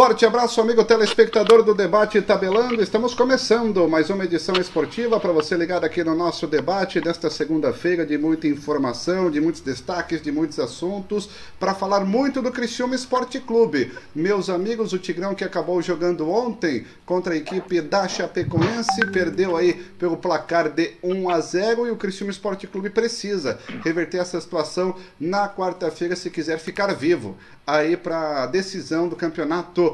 forte abraço, amigo telespectador do Debate Tabelando. Estamos começando mais uma edição esportiva para você ligado aqui no nosso debate desta segunda-feira de muita informação, de muitos destaques, de muitos assuntos, para falar muito do Criciúma Esporte Clube. Meus amigos, o Tigrão que acabou jogando ontem contra a equipe da Chapecoense, perdeu aí pelo placar de 1 a 0 e o Criciúma Esporte Clube precisa reverter essa situação na quarta-feira se quiser ficar vivo aí para a decisão do campeonato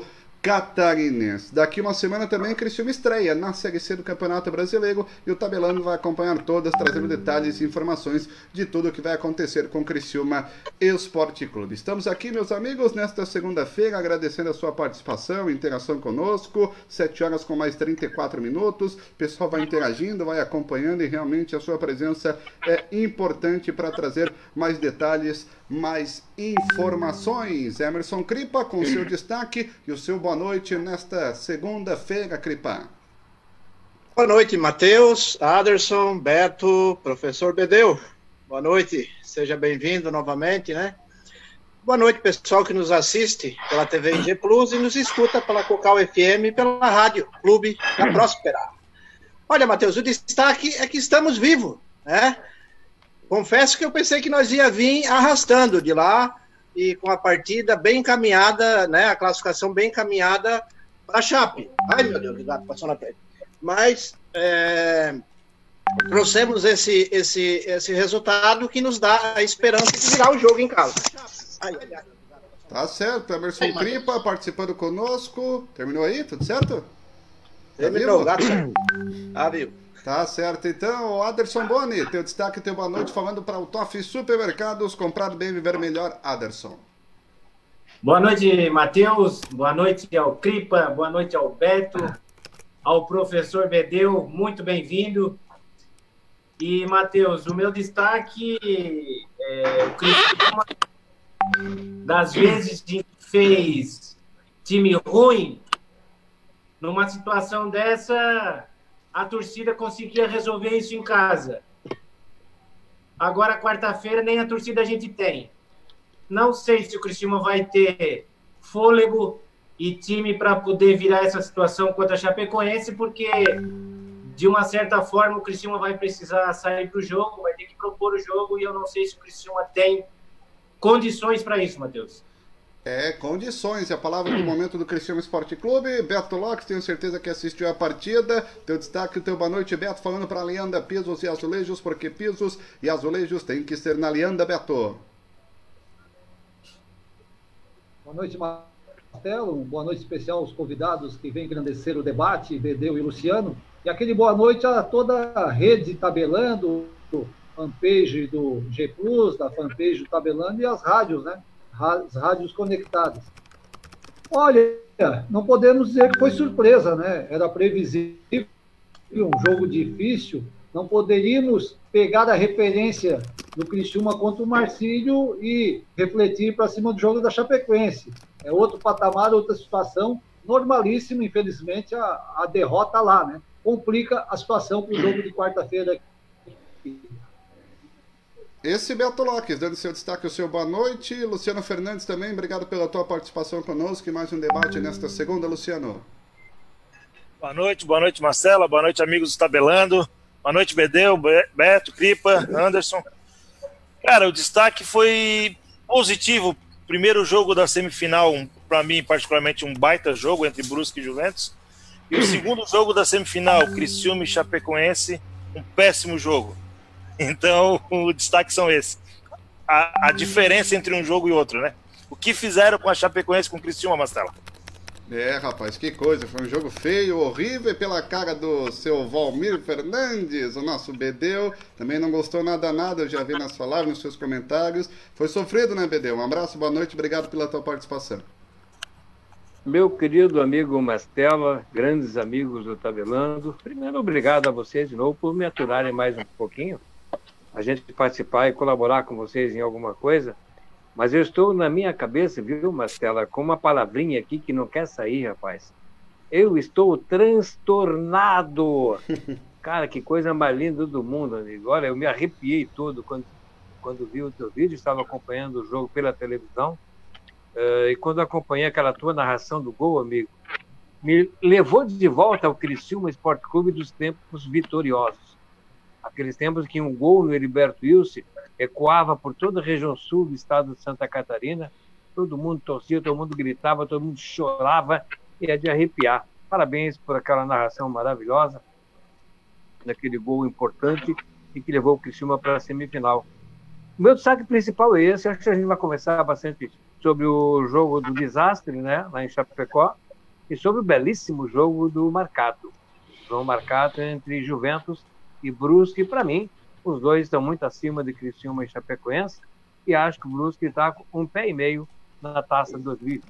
catarinense. Daqui uma semana também Criciúma estreia na Série C do Campeonato Brasileiro e o Tabelando vai acompanhar todas, trazendo detalhes e informações de tudo o que vai acontecer com Criciúma Esporte Clube. Estamos aqui, meus amigos, nesta segunda-feira, agradecendo a sua participação, interação conosco, 7 horas com mais 34 minutos. O pessoal vai interagindo, vai acompanhando e realmente a sua presença é importante para trazer mais detalhes mais informações. Emerson Cripa com seu destaque e o seu boa noite nesta segunda-feira, Cripa. Boa noite, Matheus, Aderson, Beto, professor Bedeu. Boa noite, seja bem-vindo novamente, né? Boa noite, pessoal que nos assiste pela TV G Plus e nos escuta pela Cocal FM e pela Rádio Clube da Próspera. Olha, Matheus, o destaque é que estamos vivos, né? Confesso que eu pensei que nós ia vir arrastando de lá e com a partida bem encaminhada, né? A classificação bem encaminhada para a Chape. Ai, meu Deus, o gato passou na frente. Mas é, trouxemos esse, esse, esse resultado que nos dá a esperança de virar o jogo em casa. Ai, ai. Tá certo, Emerson Cripa participando conosco. Terminou aí? Tudo certo? Terminou, tá gato. Ah, viu? Tá certo, então, Aderson Boni, teu destaque, teu boa noite, falando para o Toff Supermercados, comprar bem, viver melhor, Aderson. Boa noite, Matheus, boa noite ao Cripa, boa noite ao Beto, ao professor Bedeu, muito bem-vindo. E, Matheus, o meu destaque é o Cristiano, das vezes que fez time ruim, numa situação dessa, a torcida conseguia resolver isso em casa. Agora, quarta-feira, nem a torcida a gente tem. Não sei se o Cristiano vai ter fôlego e time para poder virar essa situação contra a Chapecoense, porque de uma certa forma o Cristiano vai precisar sair para o jogo, vai ter que propor o jogo e eu não sei se o Cristiano tem condições para isso, Matheus. É, condições. A palavra do momento do Cristiano Esporte Clube. Beto Lopes, tenho certeza que assistiu a partida. Teu destaque, teu boa noite, Beto, falando para a Leanda Pisos e Azulejos, porque pisos e azulejos tem que ser na Leanda, Beto. Boa noite, Marcelo. Boa noite especial aos convidados que vêm engrandecer o debate, Bedeu e Luciano. E aquele boa noite a toda a rede tabelando, do fanpage do G Plus, da fanpage do Tabelando e as rádios, né? As rádios conectadas. Olha, não podemos dizer que foi surpresa, né? Era previsível, um jogo difícil. Não poderíamos pegar a referência do Criciúma contra o Marcílio e refletir para cima do jogo da Chapecoense. É outro patamar, outra situação, normalíssimo, infelizmente, a, a derrota lá, né? Complica a situação para o jogo de quarta-feira esse Beto Lopes, dando seu destaque, o seu boa noite. Luciano Fernandes também, obrigado pela tua participação conosco e mais um debate nesta segunda, Luciano. Boa noite, boa noite, Marcela, boa noite, amigos do Tabelando. Boa noite, Bedeu, Beto, Cripa, Anderson. Cara, o destaque foi positivo. Primeiro jogo da semifinal, para mim, particularmente, um baita jogo entre Brusque e Juventus. E o segundo jogo da semifinal, Criciúma e Chapecoense, um péssimo jogo então, o destaque são esses. A, a, diferença entre um jogo e outro, né? O que fizeram com a Chapecoense com o Cristiano Mastela? É, rapaz, que coisa. Foi um jogo feio, horrível, pela cara do seu Valmir Fernandes, o nosso Bedeu. Também não gostou nada, nada, eu já vi na sua live, nos seus comentários. Foi sofrido, né, Bedeu? Um abraço, boa noite, obrigado pela tua participação. Meu querido amigo Mastela, grandes amigos do Tabelando, primeiro, obrigado a vocês de novo por me aturarem mais um pouquinho a gente participar e colaborar com vocês em alguma coisa. Mas eu estou na minha cabeça, viu, Marcela, com uma palavrinha aqui que não quer sair, rapaz. Eu estou transtornado. Cara, que coisa mais linda do mundo, amigo. Olha, eu me arrepiei todo quando, quando vi o teu vídeo, estava acompanhando o jogo pela televisão. Uh, e quando acompanhei aquela tua narração do gol, amigo, me levou de volta ao Criciúma Esporte Clube dos tempos vitoriosos. Aqueles tempos que um gol no Heriberto Wilson ecoava por toda a região sul do estado de Santa Catarina, todo mundo torcia, todo mundo gritava, todo mundo chorava e é de arrepiar. Parabéns por aquela narração maravilhosa, daquele gol importante e que levou o Criciúma para a semifinal. O meu destaque principal é esse, acho que a gente vai conversar bastante sobre o jogo do desastre, né, lá em Chapecó, e sobre o belíssimo jogo do Marcato. O jogo marcado entre Juventus e Brusque, para mim, os dois estão muito acima de Criciúma e Chapecoense, e acho que o Brusque está com um pé e meio na taça 2020.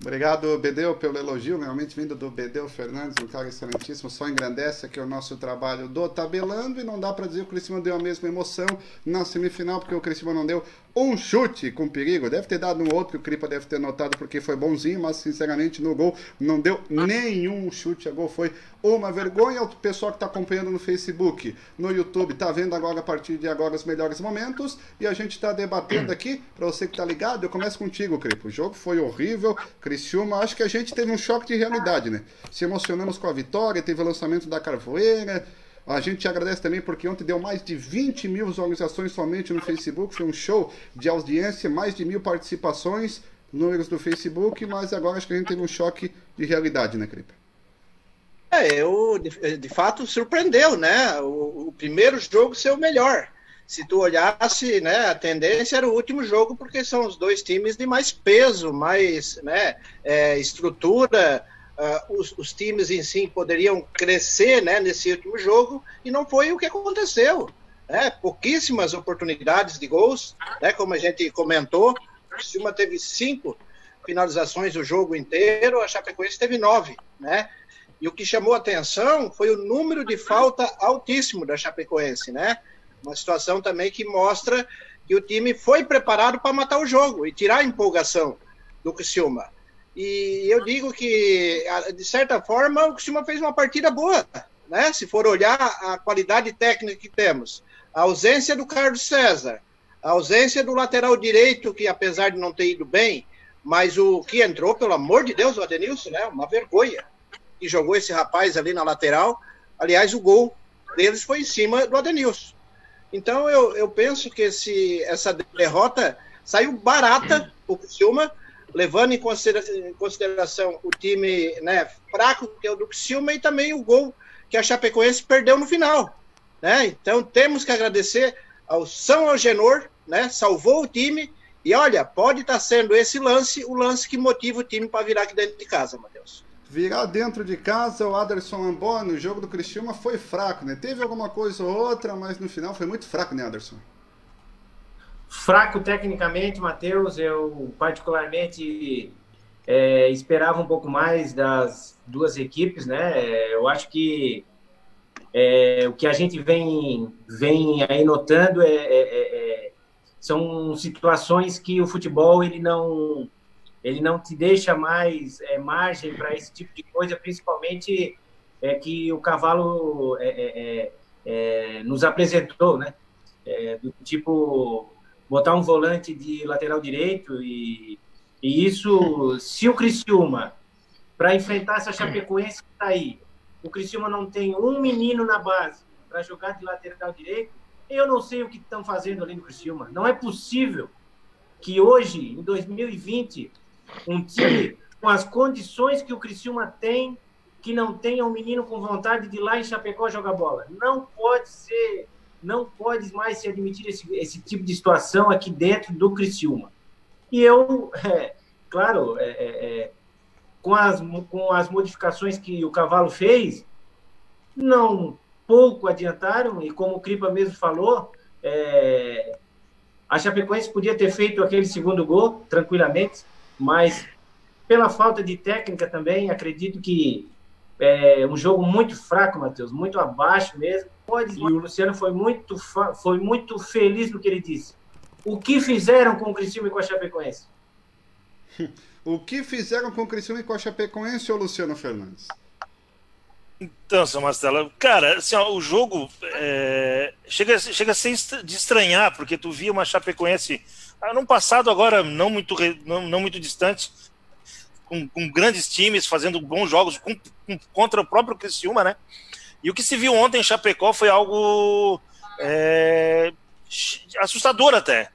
Obrigado, Bedeu, pelo elogio, realmente vindo do Bedeu Fernandes, um cara excelentíssimo, só engrandece aqui o nosso trabalho do tabelando e não dá para dizer que o Criciúma deu a mesma emoção na semifinal, porque o Criciúma não deu um chute com perigo, deve ter dado um outro que o Cripa deve ter notado porque foi bonzinho, mas sinceramente no gol não deu nenhum chute a gol, foi uma vergonha. O pessoal que está acompanhando no Facebook, no YouTube, está vendo agora a partir de agora os melhores momentos e a gente está debatendo aqui, para você que está ligado, eu começo contigo, Cripa. O jogo foi horrível, Criciúma, acho que a gente teve um choque de realidade, né? Se emocionamos com a vitória, teve o lançamento da Carvoeira, a gente te agradece também porque ontem deu mais de 20 mil visualizações somente no Facebook. Foi um show de audiência, mais de mil participações, números do Facebook, mas agora acho que a gente teve um choque de realidade, né, Cripe? É, eu, de, de, fato, surpreendeu, né? O, o, primeiro jogo ser o melhor. Se tu olhasse, né, a tendência era o último jogo, porque são os dois times de mais peso, mais né, é, estrutura, uh, os, os, times em si poderiam crescer né, nesse último jogo, e não foi o que aconteceu. Né? Pouquíssimas oportunidades de gols, né, como a gente comentou. O Silma teve cinco finalizações o jogo inteiro, a Chapecoense teve nove. Né? E o que chamou atenção foi o número de falta altíssimo da Chapecoense. Né? Uma situação também que mostra que o time foi preparado para matar o jogo e tirar a empolgação do Criciúma. E eu digo que, de certa forma, o Criciúma fez uma partida boa, né? Se for olhar a qualidade técnica que temos, a ausência do Carlos César, a ausência do lateral direito, que apesar de não ter ido bem, mas o que entrou, pelo amor de Deus, o Adenilson, né? Uma vergonha. E jogou esse rapaz ali na lateral. Aliás, o gol deles foi em cima do Adenilson. Então eu, eu penso que esse, essa derrota saiu barata o Criciúma, levando em consideração, o time né, fraco que é o Criciúma e também o gol que a Chapecoense perdeu no final. Né? Então temos que agradecer ao São Algenor, né? salvou o time e olha, pode estar tá sendo esse lance o lance que motiva o time para virar aqui dentro de casa, Matheus. Virar dentro de casa, o Aderson Amboni, o jogo do Criciúma foi fraco, né? Teve alguma coisa ou outra, mas no final foi muito fraco, né, Aderson? Fraco tecnicamente, Matheus. Eu, particularmente, é, esperava um pouco mais das duas equipes, né? Eu acho que é, o que a gente vem, vem aí notando é, é, é, é são situações que o futebol ele não ele não te deixa mais é, margem para esse tipo de coisa, principalmente é que o cavalo nos apresentou, né? do tipo botar um volante de lateral direito e, e isso, se o Criciúma, para enfrentar essa Chapecoense que está aí, o Criciúma não tem um menino na base para jogar de lateral direito, eu não sei o que estão fazendo ali no Criciúma. Não é possível que hoje, em 2020, um time com as condições que o Criciúma tem, que não tenha um menino com vontade de ir lá em Chapecó jogar bola. Não pode ser não pode mais se admitir esse, esse tipo de situação aqui dentro do Criciúma. E eu, é, claro, é, é, é, com, as, com as modificações que o Cavalo fez, não pouco adiantaram, e como o Cripa mesmo falou, é, a Chapecoense podia ter feito aquele segundo gol tranquilamente, mas pela falta de técnica também, acredito que é um jogo muito fraco, Matheus, muito abaixo mesmo. Pode, e o Luciano foi muito, foi muito feliz no que ele disse. O que fizeram com o Criciúma e com a Chapecoense? o que fizeram com o Criciúma e com a Chapecoense, ô Luciano Fernandes? Então, seu Marcelo, cara, assim, ó, o jogo, é, é, chega, chega a ser de estranhar, porque tu via uma Chapecoense ah, no passado, agora não muito, não, não muito distante, com, com, grandes times, fazendo bons jogos com, com, contra o próprio Criciúma, né? E o que se viu ontem em Chapecó foi algo é, assustador até.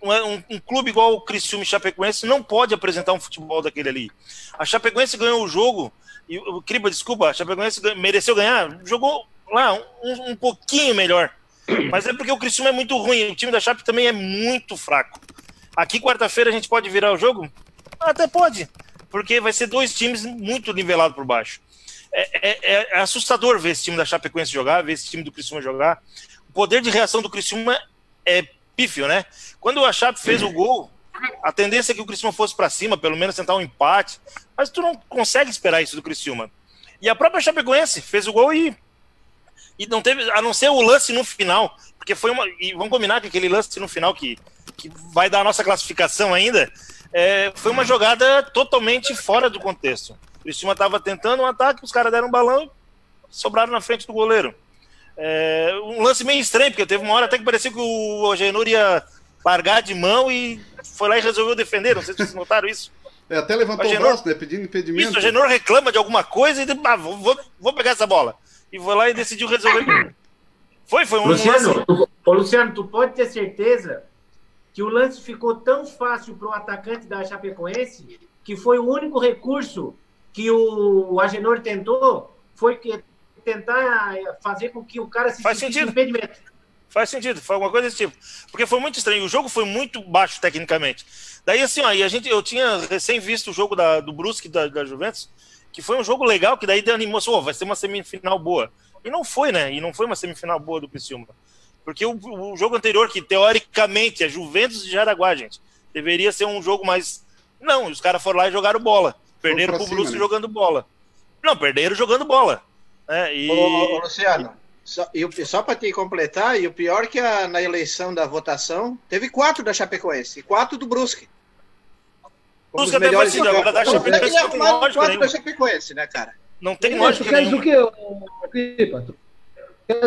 Um, um, clube igual o Criciúma e Chapecoense não pode apresentar um futebol daquele ali. A Chapecoense ganhou o jogo, e o Criba, desculpa, a Chapecoense mereceu ganhar, jogou lá um, um pouquinho melhor. Mas é porque o Criciúma é muito ruim, o time da Chape também é muito fraco. Aqui, quarta-feira, a gente pode virar o jogo? Até pode, porque vai ser dois times muito nivelados por baixo. É, é, é, assustador ver esse time da Chapecoense jogar, ver esse time do Criciúma jogar. O poder de reação do Criciúma é pífio, né? Quando a Chape fez o gol, a tendência é que o Criciúma fosse para cima, pelo menos tentar um empate, mas tu não consegue esperar isso do Criciúma. E a própria Chapecoense fez o gol e e não teve, a não ser o lance no final, porque foi uma, e vamos combinar que aquele lance no final que, que vai dar a nossa classificação ainda, é, foi uma jogada totalmente fora do contexto. O Criciúma estava tentando um ataque, os caras deram um balão e sobraram na frente do goleiro. É, um lance meio estranho, porque teve uma hora até que parecia que o Agenor ia largar de mão e foi lá e resolveu defender. Não sei se vocês notaram isso. É, até levantou o, Agenor, o braço, né? Pedindo impedimento. Isso, o Agenor reclama de alguma coisa e ah, vou, vou, vou, pegar essa bola. E foi lá e decidiu resolver. Foi, foi um Luciano, lance. Tu, ô, Luciano, tu pode ter certeza que o lance ficou tão fácil para o atacante da Chapecoense que foi o único recurso que o Agenor tentou foi que tentar fazer com que o cara se Faz sentido. impedimento. Faz sentido, foi alguma coisa desse tipo. Porque foi muito estranho. O jogo foi muito baixo tecnicamente. Daí, assim, ó, e a gente, eu tinha recém visto o jogo da, do Brusque da, da Juventus, que foi um jogo legal, que daí animou, assim, oh, vai ser uma semifinal boa. E não foi, né? E não foi uma semifinal boa do Criciúma. Porque o, o jogo anterior, que teoricamente é Juventus de Jaraguá, gente, deveria ser um jogo mais. Não, os caras foram lá e jogaram bola. Perderam pro Brusque né? jogando bola. Não, perderam jogando bola. É, e... Ô, ô, Luciano, só, e, só para te completar, e o pior que a, na eleição da votação, teve quatro da Chapecoense e quatro do Brusque. Brusque até agora da Chapecoense não tem lógica quatro da Chapecoense, né, cara? Não tem lógica Tu queres o quê, Pipa?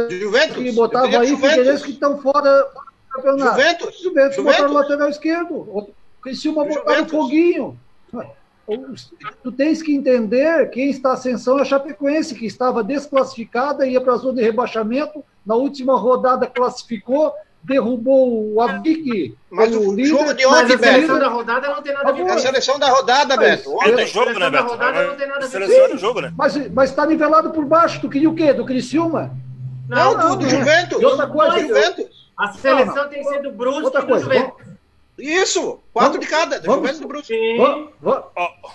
Juventus? Que botava aí Figueirense que estão fora do campeonato. Juventus? Juventus, Juventus. botaram lateral esquerdo. O Criciúma botaram foguinho. Tu tens que entender quem está ascensão é a Chapecoense, que estava desclassificada, ia para a zona de rebaixamento, na última rodada classificou, derrubou o Abic. Mas o, líder, jogo de ontem, Beto. A seleção da rodada não tem nada a ver a seleção da rodada, Beto. Ontem. É jogo, né, Beto? rodada não tem nada a ver seleção do jogo, né? Mas está nivelado por baixo. Tu queria o quê? Do Criciúma? Não, não, do, do Juventus. E outra coisa, Juventus. A seleção não, não. tem que ser do Brusque outra coisa, do Juventus. Isso, quatro vamos, de cada, da vamos, Juventus do Brusque. Vamos,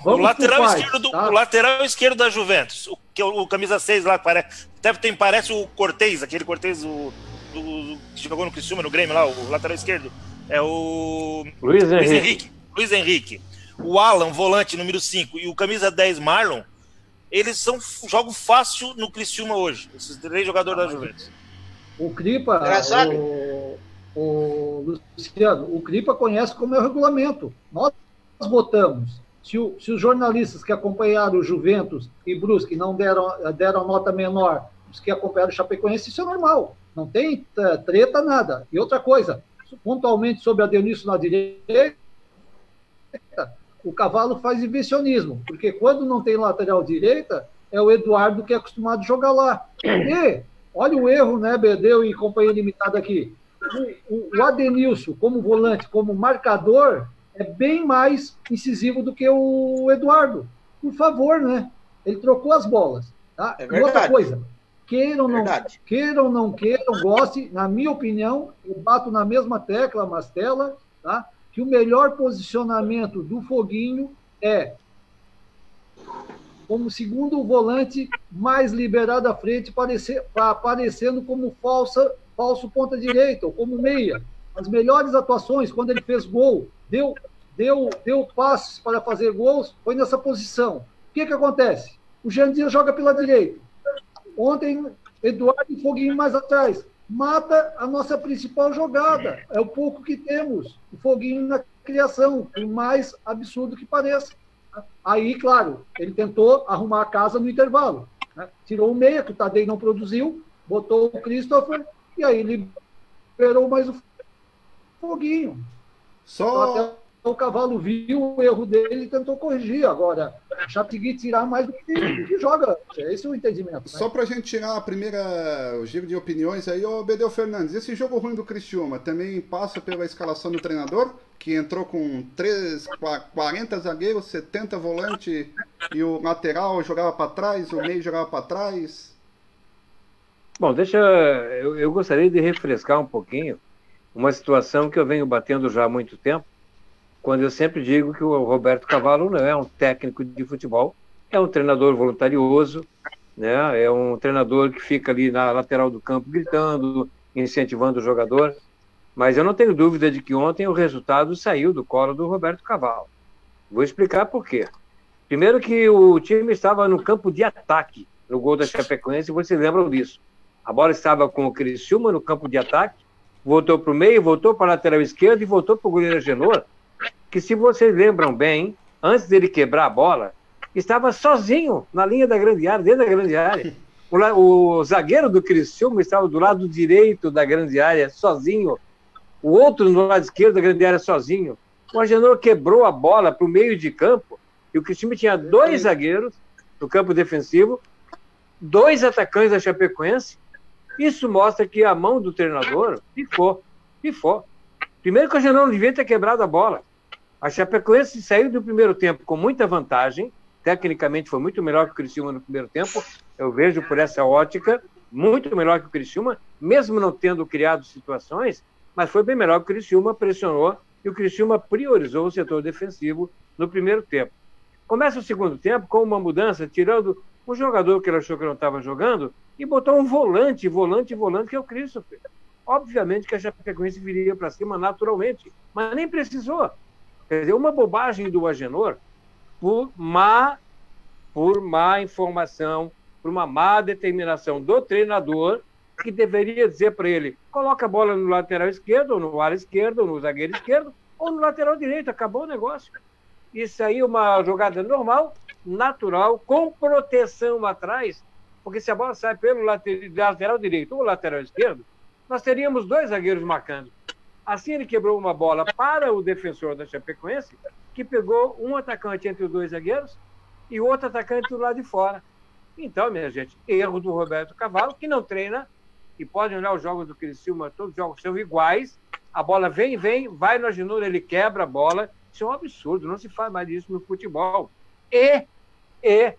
o, lateral esquerdo do, tá? o lateral esquerdo da Juventus, o, que é o, o camisa 6 lá, parece, até tem, parece o Cortez, aquele Cortez o, do, do, que jogou no Criciúma, no Grêmio lá, o lateral esquerdo. É o Luiz, Luiz Henrique. Henrique. Luiz Henrique. O Alan, volante número 5, e o camisa 10, Marlon, eles são jogo fácil no Criciúma hoje, esses três jogadores ah, da Juventus. O Cripa, o, o Luciano, o CRIPA conhece como é o regulamento. Nós botamos. Se, o, se os jornalistas que acompanharam o Juventus e Brusque não deram, deram nota menor, os que acompanharam o Chapecoense, isso é normal. Não tem treta, nada. E outra coisa, pontualmente sobre a Dionísio na direita, o cavalo faz invencionismo, porque quando não tem lateral direita, é o Eduardo que é acostumado a jogar lá. E olha o erro, né, Bedeu e companhia limitada aqui o, o Adenilson, como volante, como marcador, é bem mais incisivo do que o Eduardo. Por favor, né? Ele trocou as bolas. Tá? É e outra coisa, queiram ou não, queiram não queiram, goste, na minha opinião, eu bato na mesma tecla, Mastela, tá? que o melhor posicionamento do Foguinho é como segundo volante mais liberado à frente, parecer, aparecendo como falsa falso ponta direita ou como meia. As melhores atuações, quando ele fez gol, deu, deu, deu passes para fazer gols, foi nessa posição. O que, que acontece? O Jandir joga pela direita. Ontem, Eduardo e Foguinho mais atrás. Mata a nossa principal jogada. É o pouco que temos. O Foguinho na criação, o mais absurdo que pareça. Aí, claro, ele tentou arrumar a casa no intervalo. Né? Tirou o meia, que o Tadei não produziu, botou o Christopher e aí liberou mais o foguinho. Só. Então, até o cavalo viu o erro dele e tentou corrigir. Agora, Chapigui tirar mais do que, que joga. Esse é o entendimento. Né? Só pra gente tirar a primeira, o giro de opiniões aí, ô Bedeu Fernandes, esse jogo ruim do Cristiúma também passa pela escalação do treinador, que entrou com 3, 40 zagueiros, 70 volante e o lateral jogava para trás, o meio jogava para trás. Bom, deixa. Eu, eu gostaria de refrescar um pouquinho uma situação que eu venho batendo já há muito tempo quando eu sempre digo que o Roberto Cavallo não é um técnico de futebol, é um treinador voluntarioso, né? é um treinador que fica ali na lateral do campo gritando, incentivando o jogador. Mas eu não tenho dúvida de que ontem o resultado saiu do colo do Roberto Cavallo. Vou explicar por quê. Primeiro que o time estava no campo de ataque no gol da Chapecoense, vocês lembram disso. A bola estava com o Criciúma no campo de ataque, voltou para o meio, voltou para a lateral esquerda e voltou para o goleiro Genor, que se vocês lembram bem, antes dele quebrar a bola, estava sozinho na linha da grande área, dentro da grande área. O, o zagueiro do Criciúma estava do lado direito da grande área, sozinho. O outro no lado esquerdo da grande área, sozinho. O Agenor quebrou a bola para o meio de campo e o Criciúma tinha dois zagueiros no campo defensivo, dois atacantes da Chapecoense. Isso mostra que a mão do treinador ficou, ficou. Primeiro que o Agenor não devia ter quebrado a bola. A Chapecoense saiu do primeiro tempo com muita vantagem, tecnicamente foi muito melhor que o Criciúma no primeiro tempo, eu vejo por essa ótica, muito melhor que o Criciúma, mesmo não tendo criado situações, mas foi bem melhor que o Criciúma, pressionou e o Criciúma priorizou o setor defensivo no primeiro tempo. Começa o segundo tempo com uma mudança, tirando um jogador que ele achou que não estava jogando e botou um volante, volante, volante, que é o Christopher. Obviamente que a Chapecoense viria para cima naturalmente, mas nem precisou. Quer dizer, uma bobagem do Agenor por má, por má informação, por uma má determinação do treinador, que deveria dizer para ele: coloca a bola no lateral esquerdo, ou no ar esquerdo, ou no zagueiro esquerdo, ou no lateral direito, acabou o negócio. Isso aí é uma jogada normal, natural, com proteção atrás, porque se a bola sai pelo lateral direito ou lateral esquerdo, nós teríamos dois zagueiros marcando. Assim ele quebrou uma bola para o defensor da Chapecoense, que pegou um atacante entre os dois zagueiros e outro atacante do lado de fora. Então, minha gente, erro do Roberto Cavalo, que não treina, e podem olhar os jogos do Criciúma, todos os jogos são iguais, a bola vem, vem, vai no Agenor, ele quebra a bola, isso é um absurdo, não se faz mais isso no futebol. E, e,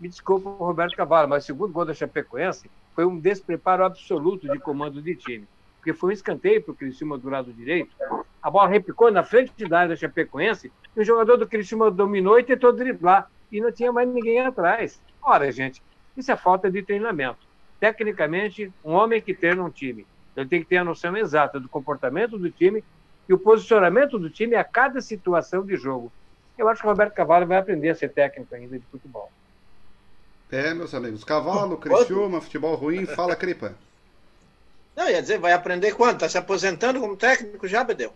me desculpa o Roberto Cavalo, mas o segundo gol da Chapecoense foi um despreparo absoluto de comando de time porque foi um escanteio para o Criciúma do lado direito. A bola repicou na frente da área da Chapecoense e o jogador do Criciúma dominou e tentou driblar. E não tinha mais ninguém atrás. Ora, gente, isso é falta de treinamento. Tecnicamente, um homem que treina um time, ele tem que ter a noção exata do comportamento do time e o posicionamento do time a cada situação de jogo. Eu acho que o Roberto Cavalo vai aprender a ser técnico ainda de futebol. É, meus amigos. Cavalo, Criciúma, futebol ruim, fala, Cripa. Não, ia dizer, vai aprender quando? Tá se aposentando como técnico já, Bedeu?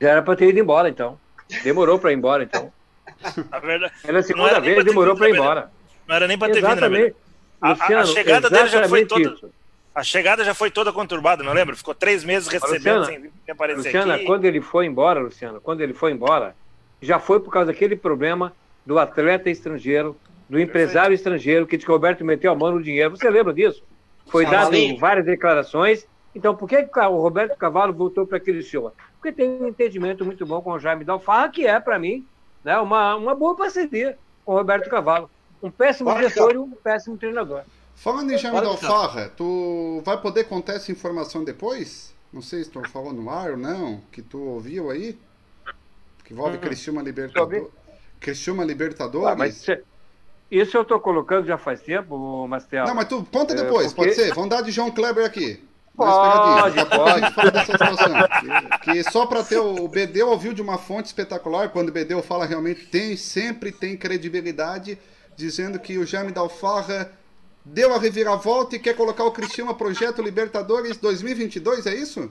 Já era para ter ido embora, então. Demorou para ir embora, então. A verdade, era a segunda era vez, demorou para ir embora. Não era nem para ter vindo, né, a, a, chegada dele já foi toda. Isso. A chegada já foi toda conturbada, não lembra? Ficou três meses recebendo Luciana, sem aparecer Luciana, aqui. quando ele foi embora, Luciano, quando ele foi embora, já foi por causa daquele problema do atleta estrangeiro, do empresário estrangeiro, que o Roberto meteu a mão no dinheiro. Você lembra disso? Foi dado várias declarações. Então, por que o Roberto Cavalo voltou para aquele show? Porque tem um entendimento muito bom com o Jaime Dalfarra, que é, para mim, né, uma, uma boa parceria com o Roberto Cavalo. Um péssimo Pode gestor e um péssimo treinador. Falando em Jaime Dalfarra, tu vai poder contar essa informação depois? Não sei se tu falou no ar ou não, que tu ouviu aí? Que envolve uhum. Criciúma Libertadores. Criciúma Libertadores. Ah, mas isso eu estou colocando já faz tempo, Mastel. Não, mas tu ponta é, depois, é, porque... pode ser? Vamos dar de João Kleber aqui. Pode, pode. A fala dessa situação. Que, que só para ter o, o Bedeu ouviu de uma fonte espetacular, quando o Bedeu fala realmente tem, sempre tem credibilidade, dizendo que o Jaime Dalfarra deu a reviravolta e quer colocar o Cristiano a projeto Libertadores 2022, é isso?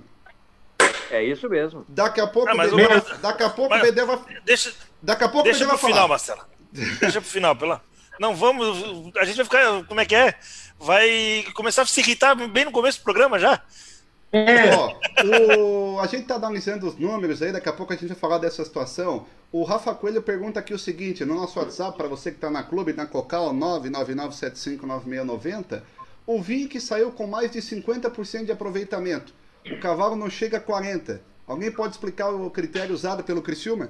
É isso mesmo. Daqui a pouco, ah, o Bedeu, daqui a pouco o Bedeu vai. Deixa, daqui a pouco deixa o Bedeu vai final, Marcelo. Deixa pro final, pela. Não, vamos. A gente vai ficar. Como é que é? Vai começar a se irritar bem no começo do programa já. É. Ó, o, a gente está analisando os números aí, daqui a pouco a gente vai falar dessa situação. O Rafa Coelho pergunta aqui o seguinte, no nosso WhatsApp, para você que está na clube, na Cocal 999759690, o Vink saiu com mais de 50% de aproveitamento. O cavalo não chega a 40%. Alguém pode explicar o critério usado pelo Criciúma?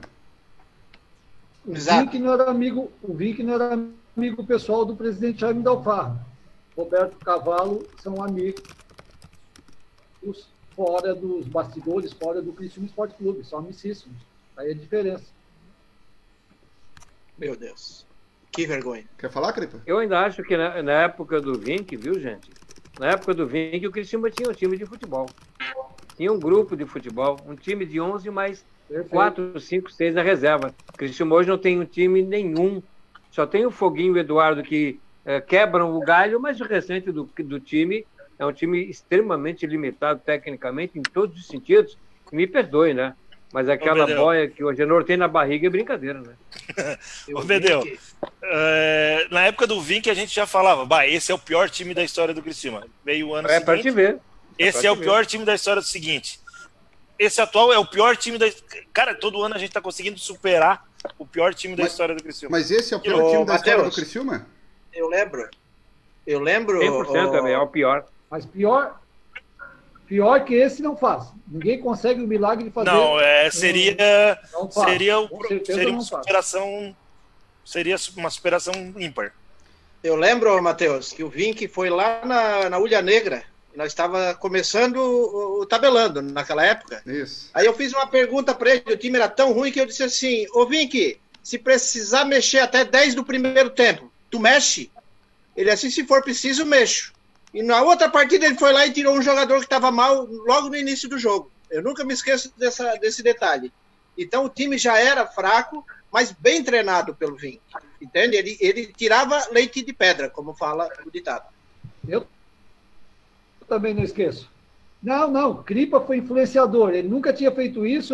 O Vink não era amigo, o Vink não era amigo pessoal do presidente Jaime Dalfarra. Roberto Cavalo são amigos fora dos bastidores, fora do Criciúma Esporte Clube, são amicíssimos. Aí é a diferença. Meu Deus. Que vergonha. Quer falar, Cripa? Eu ainda acho que na, na, época do Vink, viu, gente? Na época do Vink, o Criciúma tinha um time de futebol. Tinha um grupo de futebol, um time de 11 mais Perfeito. 4, 5, 6 na reserva. O Criciúma hoje não tem um time nenhum. Só tem o Foguinho e o Eduardo que é, quebram o galho, mas o restante do, do time é um time extremamente limitado tecnicamente em todos os sentidos. Me perdoe, né? Mas aquela Ô, boia que o Agenor tem na barriga é brincadeira, né? Ô, Bedeu, é, na época do Vink a gente já falava, bah, esse é o pior time da história do Criciúma. Veio o ano é, seguinte. te ver. É esse é, o ver. pior time da história do seguinte. Esse atual é o pior time da. Cara, todo ano a gente tá conseguindo superar o pior time da história do Criciúma. Mas esse é o pior time da Mateus, história do Criciúma? Eu lembro. Eu lembro. 100% também, é o pior. Mas pior, pior que esse não faz. Ninguém consegue o milagre de fazer. Não, é, seria, não seria, o, seria uma superação, seria uma superação ímpar. Eu lembro, Matheus, que o Vink foi lá na, na Ulha Negra. Nós estava começando o, o, tabelando naquela época. Isso. Aí eu fiz uma pergunta para ele. O time era tão ruim que eu disse assim: Ô Vink, se precisar mexer até 10 do primeiro tempo, tu mexe? Ele assim, se for preciso, mexo. E na outra partida ele foi lá e tirou um jogador que estava mal logo no início do jogo. Eu nunca me esqueço dessa, desse detalhe. Então o time já era fraco, mas bem treinado pelo Vink. Entende? Ele, ele tirava leite de pedra, como fala o ditado. Eu também não esqueço. Não, não, Cripa foi influenciador. Ele nunca tinha feito isso.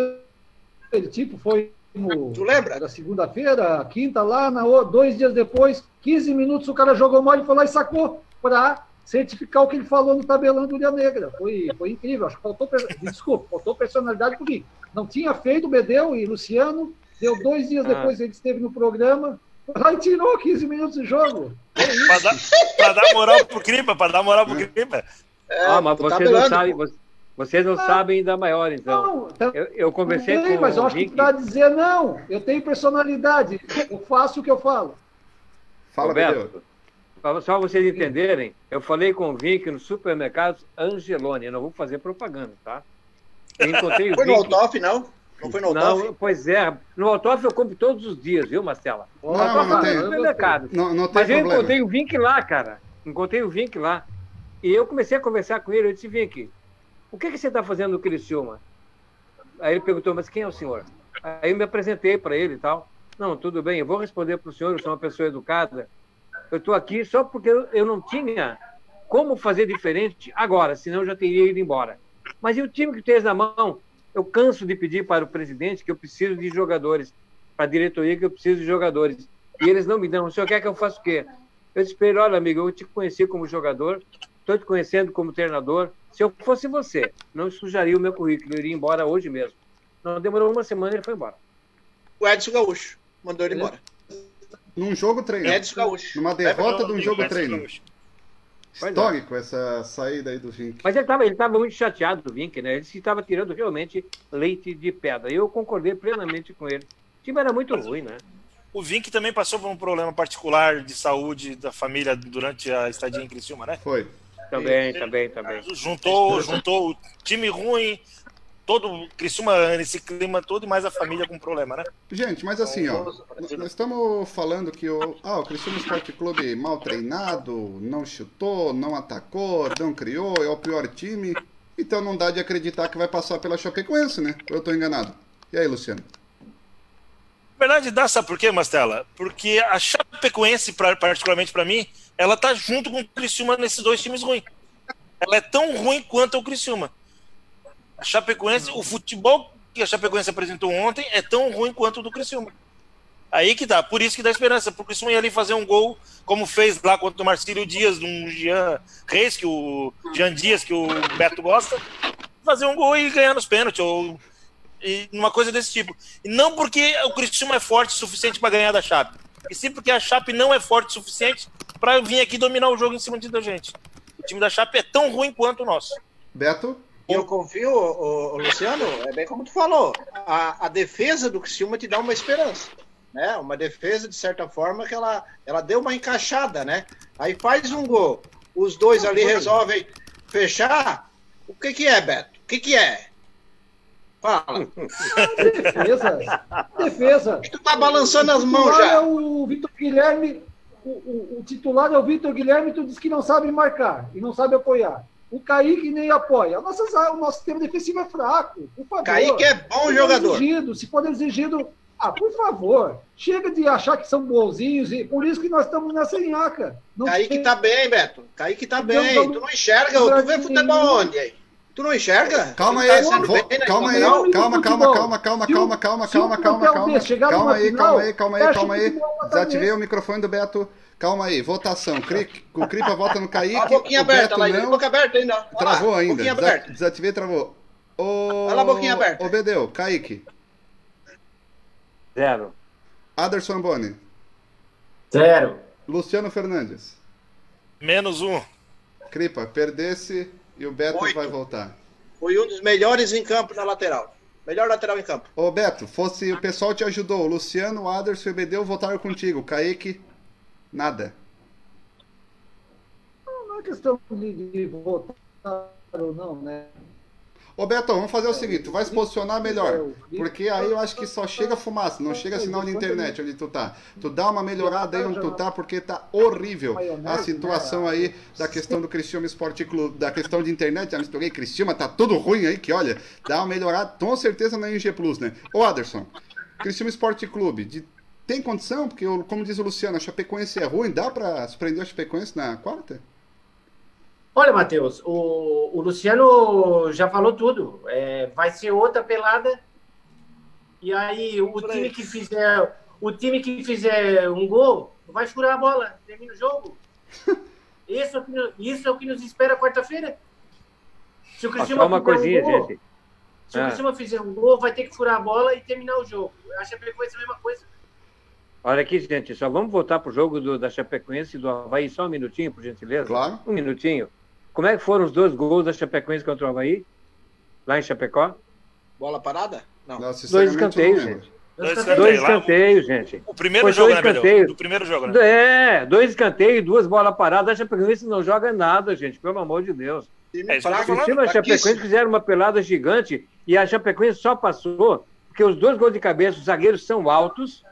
Ele tipo foi no, tu lembra? Da segunda-feira, quinta lá, na, dois dias depois, 15 minutos o cara jogou mal e foi lá e sacou para certificar o que ele falou no tabelão do Ilha Negra. Foi, foi incrível. Acho que faltou, desculpa, faltou personalidade porque não tinha feito Bedeu e Luciano. Deu dois dias ah. depois ele esteve no programa. Lá e tirou 15 minutos de jogo. É para dar, dar, moral pro Cripa, para dar moral pro Cripa. É, ah, mas vocês não sabem. Vocês não ah, sabem ainda maior, então. Não, tá, eu, eu conversei com mas eu acho Vic. que para dizer não. Eu tenho personalidade. Eu faço o que eu falo. Fala, Roberto. Para só vocês entenderem, eu falei com o Vic no supermercado Angeloni. Eu não vou fazer propaganda, tá? Eu encontrei o Foi no Altoff, não? Não foi no Altoff? Não, pois é. No Altoff eu compro todos os dias, viu, Marcela? Não, não, não tem. Supermercado. Não, não tem Mas problema. eu encontrei o Vic lá, cara. Encontrei o Vic lá. E eu comecei a conversar com ele. Eu disse, Vic, o que, que você está fazendo no Criciúma? Aí ele perguntou, mas quem é o senhor? Aí eu me apresentei para ele e tal. Não, tudo bem, eu vou responder para o senhor, eu sou uma pessoa educada eu estou aqui só porque eu não tinha como fazer diferente agora, senão eu já teria ido embora. Mas e o time que tens na mão? Eu canso de pedir para o presidente que eu preciso de jogadores, para a diretoria que eu preciso de jogadores. E eles não me dão. O senhor quer que eu faça o quê? Eu disse para ele, olha, amigo, eu te conheci como jogador, estou te conhecendo como treinador. Se eu fosse você, não sujaria o meu currículo, eu iria embora hoje mesmo. Não demorou uma semana e ele foi embora. O Edson Gaúcho mandou ele embora. Num jogo treino. Edson Gaúcho. Numa derrota de um jogo treino. Histórico essa saída aí do Vink. Mas ele estava ele tava muito chateado do Vink, né? Ele estava tirando realmente leite de pedra. E eu concordei plenamente com ele. O time era muito ruim, né? O Vink também passou por um problema particular de saúde da família durante a estadia em Criciúma, né? Foi. Também, também, também. Juntou, juntou o time ruim, todo o Criciúma nesse clima todo e mais a família com problema, né? Gente, mas assim, ó, nós estamos falando que o, ah, o Criciúma Esporte Clube mal treinado, não chutou, não atacou, não criou, é o pior time, então não dá de acreditar que vai passar pela Chapecoense, né? Eu estou enganado. E aí, Luciano? Na verdade, dá, sabe por quê, Mastela? Porque a Chapecoense, particularmente para mim, ela tá junto com o Criciúma nesses dois times ruins. Ela é tão ruim quanto o Criciúma. A Chapecoense, o futebol que a Chapecoense apresentou ontem é tão ruim quanto o do Criciúma. Aí que dá, por isso que dá esperança, porque o Criciúma ia ali fazer um gol, como fez lá contra o Marcílio Dias, um Jean Reis, que o Jean Dias, que o Beto gosta, fazer um gol e ganhar nos pênaltis, ou uma coisa desse tipo. E não porque o Criciúma é forte o suficiente para ganhar da Chape, e sim porque a Chape não é forte o suficiente para vir aqui dominar o jogo em cima da gente. O time da Chape é tão ruim quanto o nosso. Beto? Eu confio, o, Luciano, é bem como tu falou, a, a defesa do Criciúma te dá uma esperança. Né? Uma defesa, de certa forma, que ela, ela deu uma encaixada, né? Aí faz um gol, os dois ali resolvem fechar. O que que é, Beto? O que que é? Fala. Defesa. Defesa. Tu tá balançando as mãos já. É o Vitor Guilherme, o, o, o, titular é o Vitor Guilherme, tu diz que não sabe marcar e não sabe apoiar. O Kaique nem apoia. O nosso sistema defensivo é fraco. Por favor. Kaique é bom se jogador. Exigido, se for exigido. Ah, por favor. Chega de achar que são bonzinhos e por isso que nós estamos nessa nhaca. Não Kaique tem... tá bem, Beto. Kaique tá bem. Tu não enxerga, tu vê futebol onde aí? Tu não enxerga? Calma aí, tá né? calma aí, calma, calma, calma, calma, calma, calma, calma, calma, calma, calma, aí, calma aí, calma aí, calma aí. Desativei o microfone do Beto. Calma aí, votação. O Cripa vota no Kaique. A boquinha aberta lá, não. boca aberta ainda. Travou ainda. Desativei, travou. Olha a boquinha aberta. Ô, Bedeu, Kaique. Zero. Aderson Boni. Zero. Luciano Fernandes. Menos um. Cripa, perdesse e o Beto Oito. vai voltar. Foi um dos melhores em campo na lateral. Melhor lateral em campo. Ô, Beto, fosse o pessoal te ajudou. O Luciano, o Aderson e o Bedeu votaram contigo. Kaique, nada. Não, não é questão de, de votar ou não, né? Ô Beto, vamos fazer o seguinte, tu vai se posicionar melhor. Porque aí eu acho que só chega fumaça, não chega sinal de internet onde tu tá. Tu dá uma melhorada aí onde tu tá, porque tá horrível a situação aí da questão do Cristiano Esporte Clube, da questão de internet, já misturei Cristiano, tá tudo ruim aí, que olha, dá uma melhorada, com certeza na NG Plus, né? Ô Aderson, Cristiano Esporte Clube, de, tem condição? Porque, como diz o Luciano, a Chapecoense é ruim, dá pra surpreender a Chapecoense na quarta? Olha, Matheus, o, o Luciano já falou tudo. É, vai ser outra pelada. E aí o time que fizer o time que fizer um gol vai furar a bola, termina o jogo. Isso é o que, isso é o que nos espera quarta-feira. Se o Cristiano uma coisinha, um gol, gente. Se ah. o Cristiano fizer um gol, vai ter que furar a bola e terminar o jogo. A Chapecoense é a mesma coisa. Olha aqui, gente, só vamos voltar para o jogo do, da Chapecoense e do Havaí só um minutinho, por gentileza. Claro. Um minutinho. Como é que foram os dois gols da Chapecoense contra o Havaí? Lá em Chapecó? Bola parada? Não. não dois escanteios, gente. Dois escanteios, gente. O primeiro Foi jogo, dois né, escanteios. Do primeiro jogo, né? É, dois escanteios, duas bolas paradas. A Chapecoense não joga nada, gente, pelo amor de Deus. É, em cima da Chapecoense fizeram uma pelada gigante e a Chapecoense só passou porque os dois gols de cabeça, os zagueiros são altos,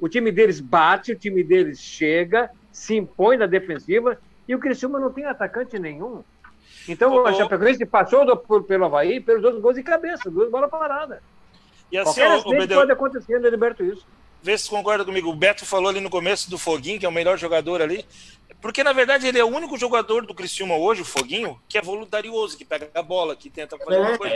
o time deles bate, o time deles chega, se impõe na defensiva e o Criciúma não tem atacante nenhum. Então o, o Chapecoense passou do, por, pelo Havaí pelos dois gols de cabeça, duas bolas paradas. E assim, Qualquer o, o pode acontecer no Liberto isso. Vê se concorda comigo. O Beto falou ali no começo do Foguinho, que é o melhor jogador ali. Porque, na verdade, ele é o único jogador do Criciúma hoje, o Foguinho, que é voluntarioso, que pega a bola, que tenta fazer é, uma coisa.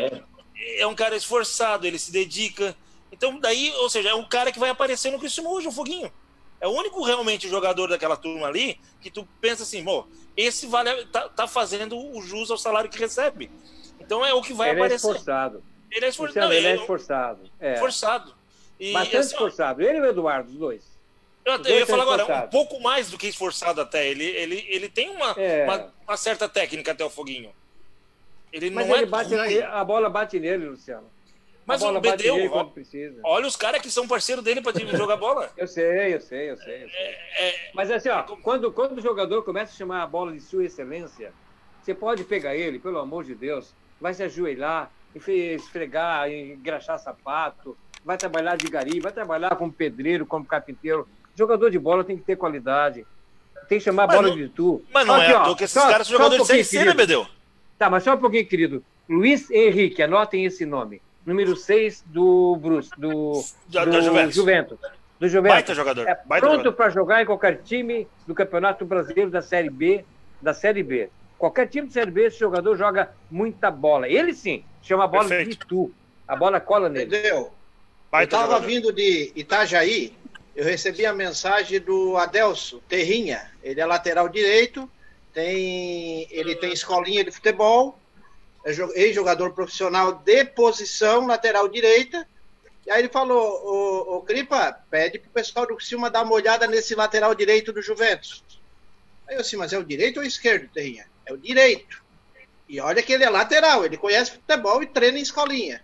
É. é um cara esforçado, ele se dedica. Então, daí, ou seja, é um cara que vai aparecer no Criciúma hoje, o Foguinho. É o único realmente jogador daquela turma ali que tu pensa assim, bom, esse vale, tá, tá fazendo o jus ao salário que recebe. Então é o que vai ele é aparecer. É esforçado. Ele é esforçado. Não, ele é esforçado. É. Esforçado. E, Bastante assim, esforçado. Ele e o Eduardo, os dois. Eu, eu ia falar agora, um pouco mais do que esforçado até. Ele, ele, ele tem uma, é. uma, uma, certa técnica até o foguinho. Ele Mas não ele é bate, a bola bate nele, Luciano. Mas o Bedeu, olha os caras que são parceiro dele para jogar bola. eu sei, eu sei, eu sei. Eu sei. É, é, Mas assim, ó, quando, quando o jogador começa a chamar a bola de sua excelência, você pode pegar ele, pelo amor de Deus, vai se ajoelhar, esfregar, engraxar sapato, vai trabalhar de gari, vai trabalhar como pedreiro, como carpinteiro. Jogador de bola tem que ter qualidade. Tem que chamar a bola não, de tu. Mas não Aqui, é ó, que esses só, caras são jogadores um de Série C, né, Bedeu? Tá, mas só um pouquinho, querido. Luiz Henrique, anotem esse nome número 6 do Bruce, do, da, do da Juventus. Juventus. Do Juventus. Baita jogador. É Baita pronto para jogar em qualquer time do Campeonato Brasileiro da Série B, da Série B. Qualquer time de Série B, esse jogador joga muita bola. Ele sim, chama a bola Perfeito. de tu. A bola cola nele. Entendeu? eu estava vindo de Itajaí, eu recebi a mensagem do Adelso Terrinha. Ele é lateral direito, tem, ele tem escolinha de futebol ex-jogador profissional de posição, lateral direita. E aí ele falou, o, o Cripa, pede pro pessoal do Criciúma dar uma olhada nesse lateral direito do Juventus. Aí eu assim, mas é o direito ou o esquerdo, Terrinha? É o direito. E olha que ele é lateral, ele conhece futebol e treina em escolinha.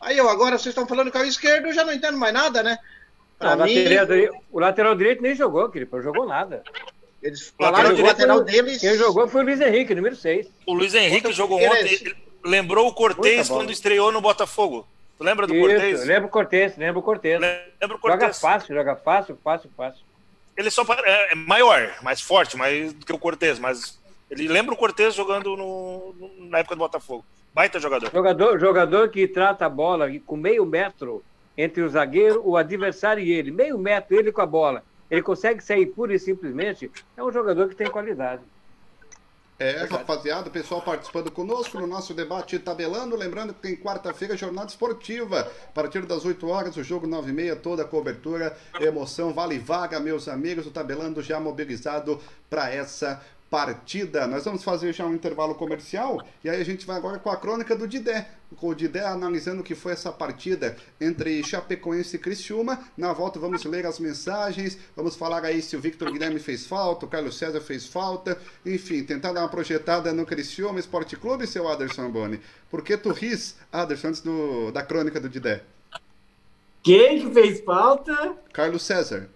Aí eu, agora vocês estão falando que é o esquerdo, eu já não entendo mais nada, né? Não, mim, lateral, o lateral direito nem jogou, Cripa, não jogou nada. Eles falaram de lateral foi, deles. Quem jogou foi o Luiz Henrique, número 6. O Luiz Henrique jogou ontem. Lembrou o Cortez quando estreou no Botafogo. Tu lembra do Cortez? Lembro o Cortez, lembro o Cortez. Lembro o Cortez. Joga fácil, joga fácil, fácil, fácil. Ele só é, é maior, mais forte, mais do que o Cortez, mas ele lembra o Cortez jogando no, na época do Botafogo. Baita jogador. Jogador, jogador que trata a bola com meio metro entre o zagueiro, o adversário e ele. Meio metro, ele com a bola ele consegue sair pura e simplesmente, é um jogador que tem qualidade. É, rapaziada, o pessoal participando conosco no nosso debate tabelando. Lembrando que tem quarta-feira jornada esportiva. A partir das 8 horas, o jogo 9 e meia, toda a cobertura, emoção, vale vaga, meus amigos. O tabelando já mobilizado para essa partida. Nós vamos fazer já um intervalo comercial e aí a gente vai agora com a crônica do Didé. Com o Didé analisando o que foi essa partida entre Chapecoense e Criciúma. Na volta vamos ler as mensagens, vamos falar aí se o Victor Guilherme fez falta, o Carlos César fez falta, enfim, tentar dar uma projetada no Criciúma Esporte Clube, seu Aderson Boni. Por que tu ris, Aderson, antes do, da crônica do Didé? Quem que fez falta? Carlos César.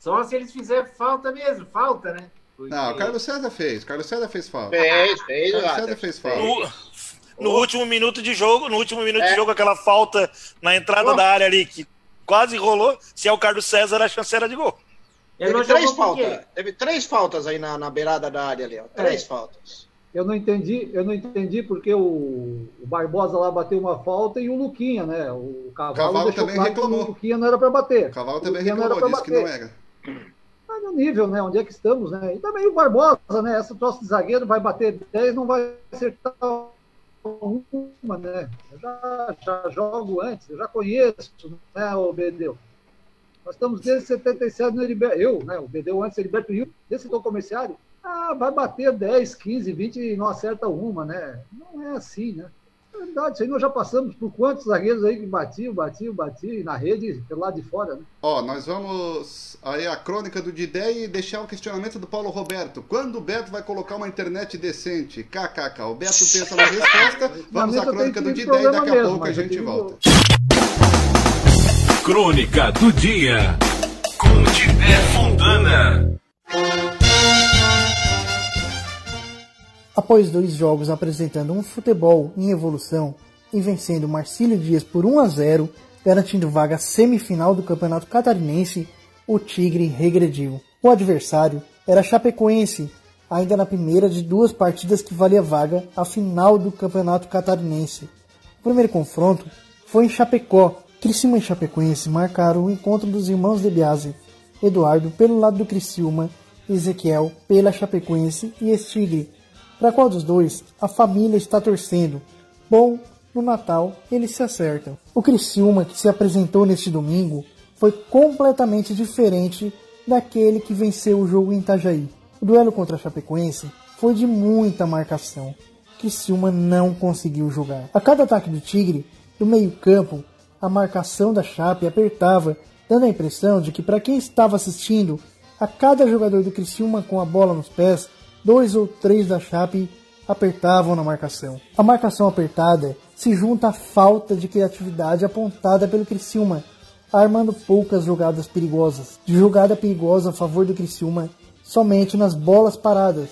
Só se eles fizerem falta mesmo, falta, né? Porque... Não, o Carlos César fez. Carlos César fez falta. Fez, fez. Carlos César fez falta. No, no último minuto de jogo, no último minuto é. de jogo, aquela falta na entrada oh. da área ali que quase rolou. Se é o Carlos César, a chance era de gol. Teve três faltas. Teve três faltas aí na, na beirada da área ali, ó. Três é. faltas. Eu não entendi, eu não entendi porque o, o, Barbosa lá bateu uma falta e o Luquinha, né? O Cavalo, Cavalo também claro reclamou. o Luquinha não era para bater. O Cavalo também reclamou, disse que não era tá no nível, né? Onde é que estamos, né? E também o Barbosa, né? Essa troça de zagueiro vai bater 10, não vai acertar uma, né? Eu já, já jogo antes, eu já conheço, né, o Bedeu. Nós estamos desde 77 no Heriberto, eu, né? O Bedeu antes Heriberto Rio, desse setor comerciário. Ah, vai bater 10, 15, 20 e não acerta uma, né? Não é assim, né? É verdade, isso aí nós já passamos por quantos zagueiros aí que batiam, batiam, batiam na rede pelo lado de fora, né? Ó, nós vamos aí a crônica do Didé e deixar o questionamento do Paulo Roberto. Quando o Beto vai colocar uma internet decente? KKK. O Beto pensa na resposta. Vamos à crônica do Didé e daqui a mesmo, pouco a gente volta. Crônica do dia com Didé Fontana. Após dois jogos apresentando um futebol em evolução e vencendo Marcílio Dias por 1 a 0, garantindo vaga semifinal do Campeonato Catarinense, o Tigre regrediu. O adversário era Chapecoense, ainda na primeira de duas partidas que valia vaga à final do Campeonato Catarinense. O primeiro confronto foi em Chapecó. Criciúma e Chapecoense marcaram o encontro dos irmãos de Biase, Eduardo pelo lado do Criciúma, Ezequiel pela Chapecoense e Estigre para qual dos dois a família está torcendo? Bom, no Natal eles se acertam. O Criciúma que se apresentou neste domingo foi completamente diferente daquele que venceu o jogo em Itajaí. O duelo contra a Chapecoense foi de muita marcação. Criciúma não conseguiu jogar. A cada ataque do Tigre, do meio-campo, a marcação da Chape apertava, dando a impressão de que para quem estava assistindo, a cada jogador do Criciúma com a bola nos pés dois ou três da Chape apertavam na marcação. A marcação apertada se junta à falta de criatividade apontada pelo Criciúma, armando poucas jogadas perigosas. De jogada perigosa a favor do Criciúma, somente nas bolas paradas.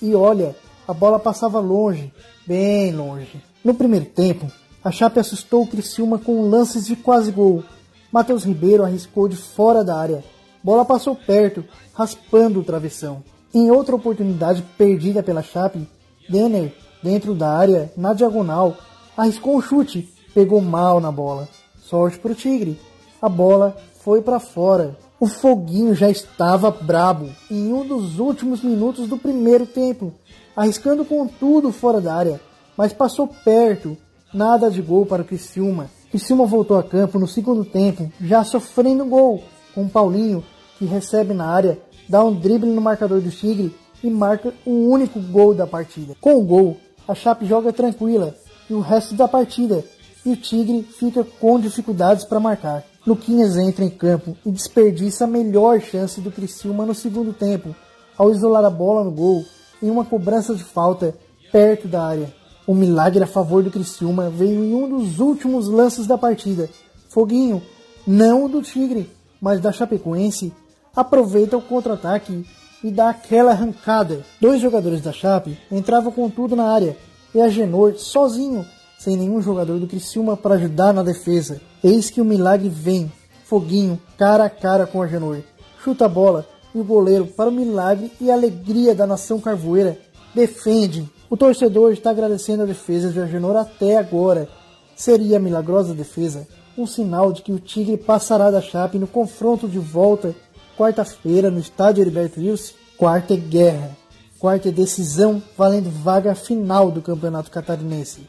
E olha, a bola passava longe, bem longe. No primeiro tempo, a Chape assustou o Criciúma com lances de quase gol. Matheus Ribeiro arriscou de fora da área. Bola passou perto, raspando o travessão. Em outra oportunidade perdida pela Chape, Denner, dentro da área, na diagonal, arriscou um chute, pegou mal na bola. Sorte para o Tigre. A bola foi para fora. O foguinho já estava brabo em um dos últimos minutos do primeiro tempo, arriscando com tudo fora da área, mas passou perto. Nada de gol para o Criciúma. Criciúma voltou a campo no segundo tempo, já sofrendo gol, com Paulinho, que recebe na área dá um drible no marcador do Tigre e marca o único gol da partida. Com o gol, a Chape joga tranquila e o resto da partida, e o Tigre fica com dificuldades para marcar. Luquinhas entra em campo e desperdiça a melhor chance do Criciúma no segundo tempo, ao isolar a bola no gol em uma cobrança de falta perto da área. O milagre a favor do Criciúma veio em um dos últimos lances da partida. Foguinho, não o do Tigre, mas da Chapecoense, aproveita o contra-ataque e dá aquela arrancada. Dois jogadores da Chape entravam com tudo na área e a Genor sozinho, sem nenhum jogador do Criciúma para ajudar na defesa. Eis que o milagre vem. Foguinho, cara a cara com a Genor. Chuta a bola e o goleiro, para o milagre e alegria da nação carvoeira, defende. O torcedor está agradecendo a defesa de Agenor até agora. Seria a milagrosa defesa um sinal de que o Tigre passará da Chape no confronto de volta quarta-feira no estádio Heriberto Wilson. Quarta é guerra. Quarta é decisão valendo vaga final do Campeonato Catarinense.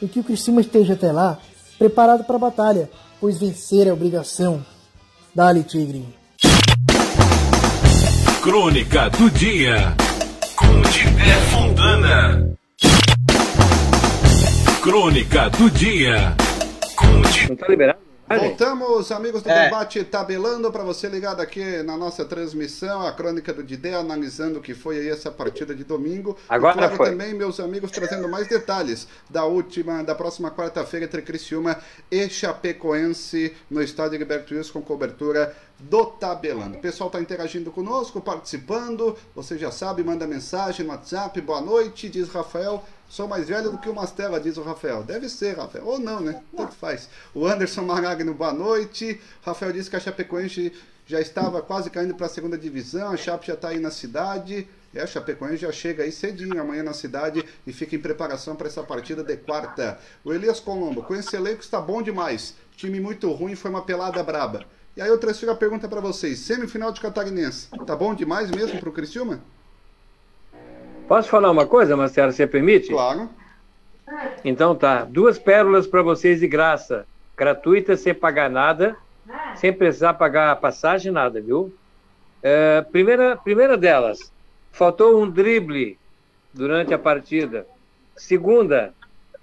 E que o Criciúma esteja até lá preparado para a batalha, pois vencer é obrigação. Dali, Tigre. Crônica do Dia. Com Tibé Fundana. Crônica do Dia. Com Tibé... Não tá liberado? Voltamos, amigos do É. debate tabelando para você ligado aqui na nossa transmissão, a crônica do Didé, analisando o que foi aí essa partida de domingo. Agora e claro, foi. também, meus amigos, trazendo mais detalhes da última, da próxima quarta-feira entre Criciúma e Chapecoense no estádio Heriberto Wilson com cobertura do Tabelando. O pessoal está interagindo conosco, participando. Você já sabe, manda mensagem no WhatsApp. Boa noite, diz Rafael. Sou mais velho do que o Mastela, diz o Rafael. Deve ser, Rafael. Ou não, né? Tanto faz. O Anderson Maragno, boa noite. Rafael disse que a Chapecoense já estava quase caindo para a segunda divisão. A Chape já está aí na cidade. É, a Chapecoense já chega aí cedinho amanhã na cidade e fica em preparação para essa partida de quarta. O Elias Colombo, com esse elenco está bom demais. Time muito ruim, foi uma pelada braba. E aí eu transfiro a pergunta para vocês. Semifinal de Catarinense, tá bom demais mesmo pro Criciúma? Posso falar uma coisa, Marcelo, você permite? Claro. Então tá. Duas pérolas para vocês de graça. Gratuita, sem pagar nada. Sem precisar pagar a passagem, nada, viu? É, primeira, primeira delas. Faltou um drible durante a partida. Segunda,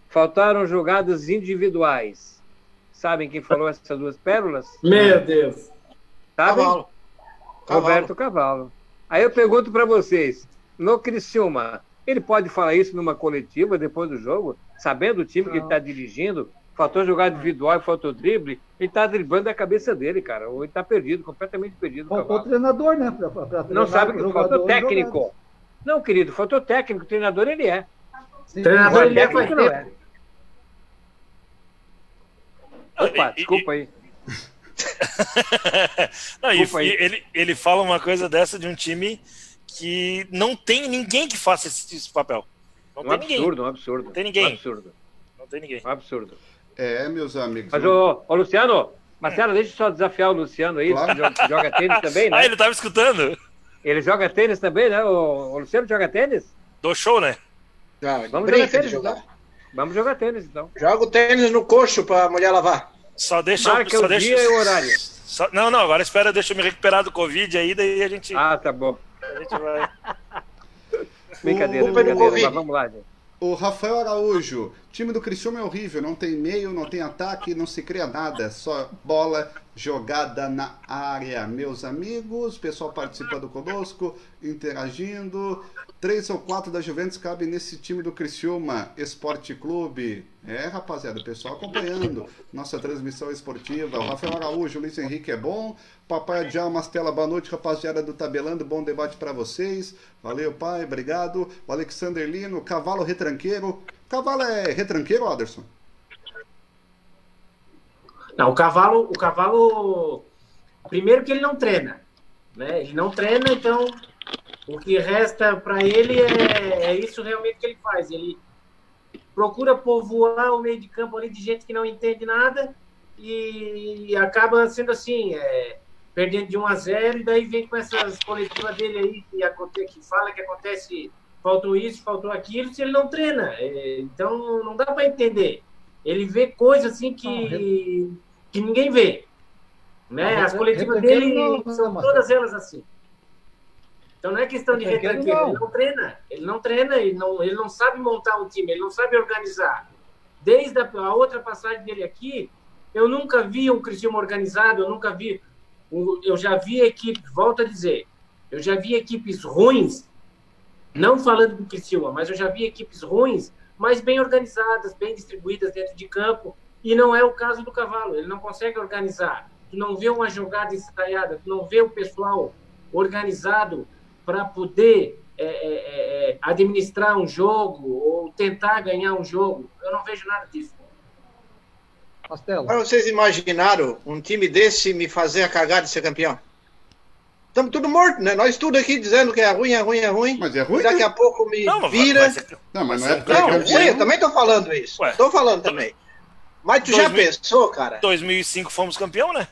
faltaram jogadas individuais. Sabem quem falou essas duas pérolas? Meu Deus. Sabem? Cavalo. Cavalo. Roberto Cavalo. Aí eu pergunto para vocês, no Criciúma, ele pode falar isso numa coletiva depois do jogo, sabendo o time que ele está dirigindo, faltou jogar individual e faltou drible, ele está driblando a cabeça dele, cara. Ou ele está perdido, completamente perdido. Faltou o treinador, né? Pra, pra, pra Não sabe o que faltou jogando. técnico. Não, querido, faltou técnico. Treinador ele é. Sim. Treinador, ele é faz não tempo. é. Opa, desculpa aí. Não, e- Desculpa aí. ele, ele fala uma coisa dessa de um time que não tem ninguém que faça esse, esse papel. Não Um tem ninguém. absurdo, um absurdo. Tem ninguém. Um absurdo. Não tem ninguém. Um absurdo. É, meus amigos. Mas, ô, ô Luciano, Marcelo, deixa eu só desafiar o Luciano aí, Claro. que joga, joga tênis também, né? Ah, ele tava escutando? Ele joga tênis também, né? O, o Luciano joga tênis? Do show, né? Não, Vamos jogar tênis, jogar. então. Vamos jogar tênis, então. Joga o tênis no coxo pra mulher lavar. Só deixa Marca só o deixa, dia e o horário. só- não, não, agora espera, deixa eu me recuperar do Covid aí, daí a gente, Ah, tá bom. A gente vai. Brincadeira, do brincadeira. Mas vamos lá, gente. O Rafael Araújo, time do Criciúma é horrível, não tem meio, não tem ataque, não se cria nada, só bola jogada na área. Meus amigos, pessoal participando conosco, interagindo. Três ou quatro da Juventus cabem nesse time do Criciúma Esporte Clube. É, rapaziada, o pessoal acompanhando nossa transmissão esportiva. O Rafael Araújo, Luiz Henrique é bom. Papai Adjal Mastela, boa noite, rapaziada do Tabelando. Bom debate para vocês. Valeu, pai, obrigado. O Alexander Lino, cavalo retranqueiro. Cavalo é retranqueiro, Anderson? Não, o cavalo, o cavalo, primeiro que ele não treina, né? Ele não treina, então o que resta para ele é, é isso realmente que ele faz. Ele procura povoar o meio de campo ali de gente que não entende nada e acaba sendo assim, é, perdendo de 1 a 0 e daí vem com essas coletivas dele aí que, acontece, que fala que acontece, faltou isso, faltou aquilo, se ele não treina. É, então não dá para entender. Ele vê coisas assim que, que ninguém vê. Né? Não, As coletivas dele são todas elas assim. Então não é questão de Retranqueiro, ele não treina. Ele não treina, ele não, ele não sabe montar um time, ele não sabe organizar. Desde a, a outra passagem dele aqui, eu nunca vi um Cristiano organizado, eu nunca vi. Eu já vi equipes, volto a dizer, eu já vi equipes ruins, não falando do Criciúma, mas eu já vi equipes ruins, mas bem organizadas, bem distribuídas dentro de campo, e não é o caso do Cavalo, ele não consegue organizar. Tu não vê uma jogada ensaiada, tu não vê o pessoal organizado para poder é, é, é, administrar um jogo ou tentar ganhar um jogo. Eu não vejo nada disso. Agora vocês imaginaram um time desse me fazer a cagada de ser campeão? Estamos tudo morto, né? Nós tudo aqui dizendo que é ruim, é ruim, é ruim. Mas é ruim, Daqui né? a pouco me Não, mas vira. vai ser- Não, mas não é porque Não, é ruim, eu também tô falando isso. Ué. Tô falando também. Mas tu já 2000 pensou, cara? 2005 fomos campeão, né?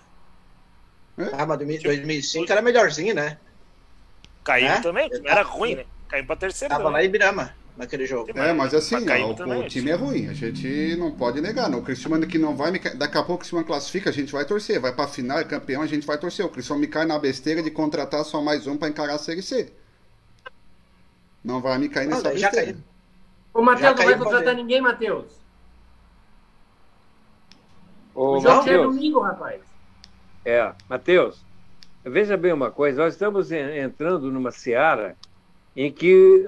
Ah, mas 2005 era melhorzinho, né? Caímos É? também. Era ruim, né? Caímos pra terceira. Tava lá em Ibirama, naquele jogo. É, mas assim, ó, o, também, o time é ruim, a gente não pode negar. Não. O Cristiano que não vai me Daqui a pouco, se uma classifica, a gente vai torcer. Vai pra final, é campeão, a gente vai torcer. O Cristiano me cai na besteira de contratar só mais um pra encarar a Série C. Não vai me cair Não, nessa besteira. caiu. O Matheus não vai contratar ninguém, Matheus. Ô, O jogo já é domingo, rapaz. é, Matheus, veja bem uma coisa, nós estamos en- entrando numa seara em que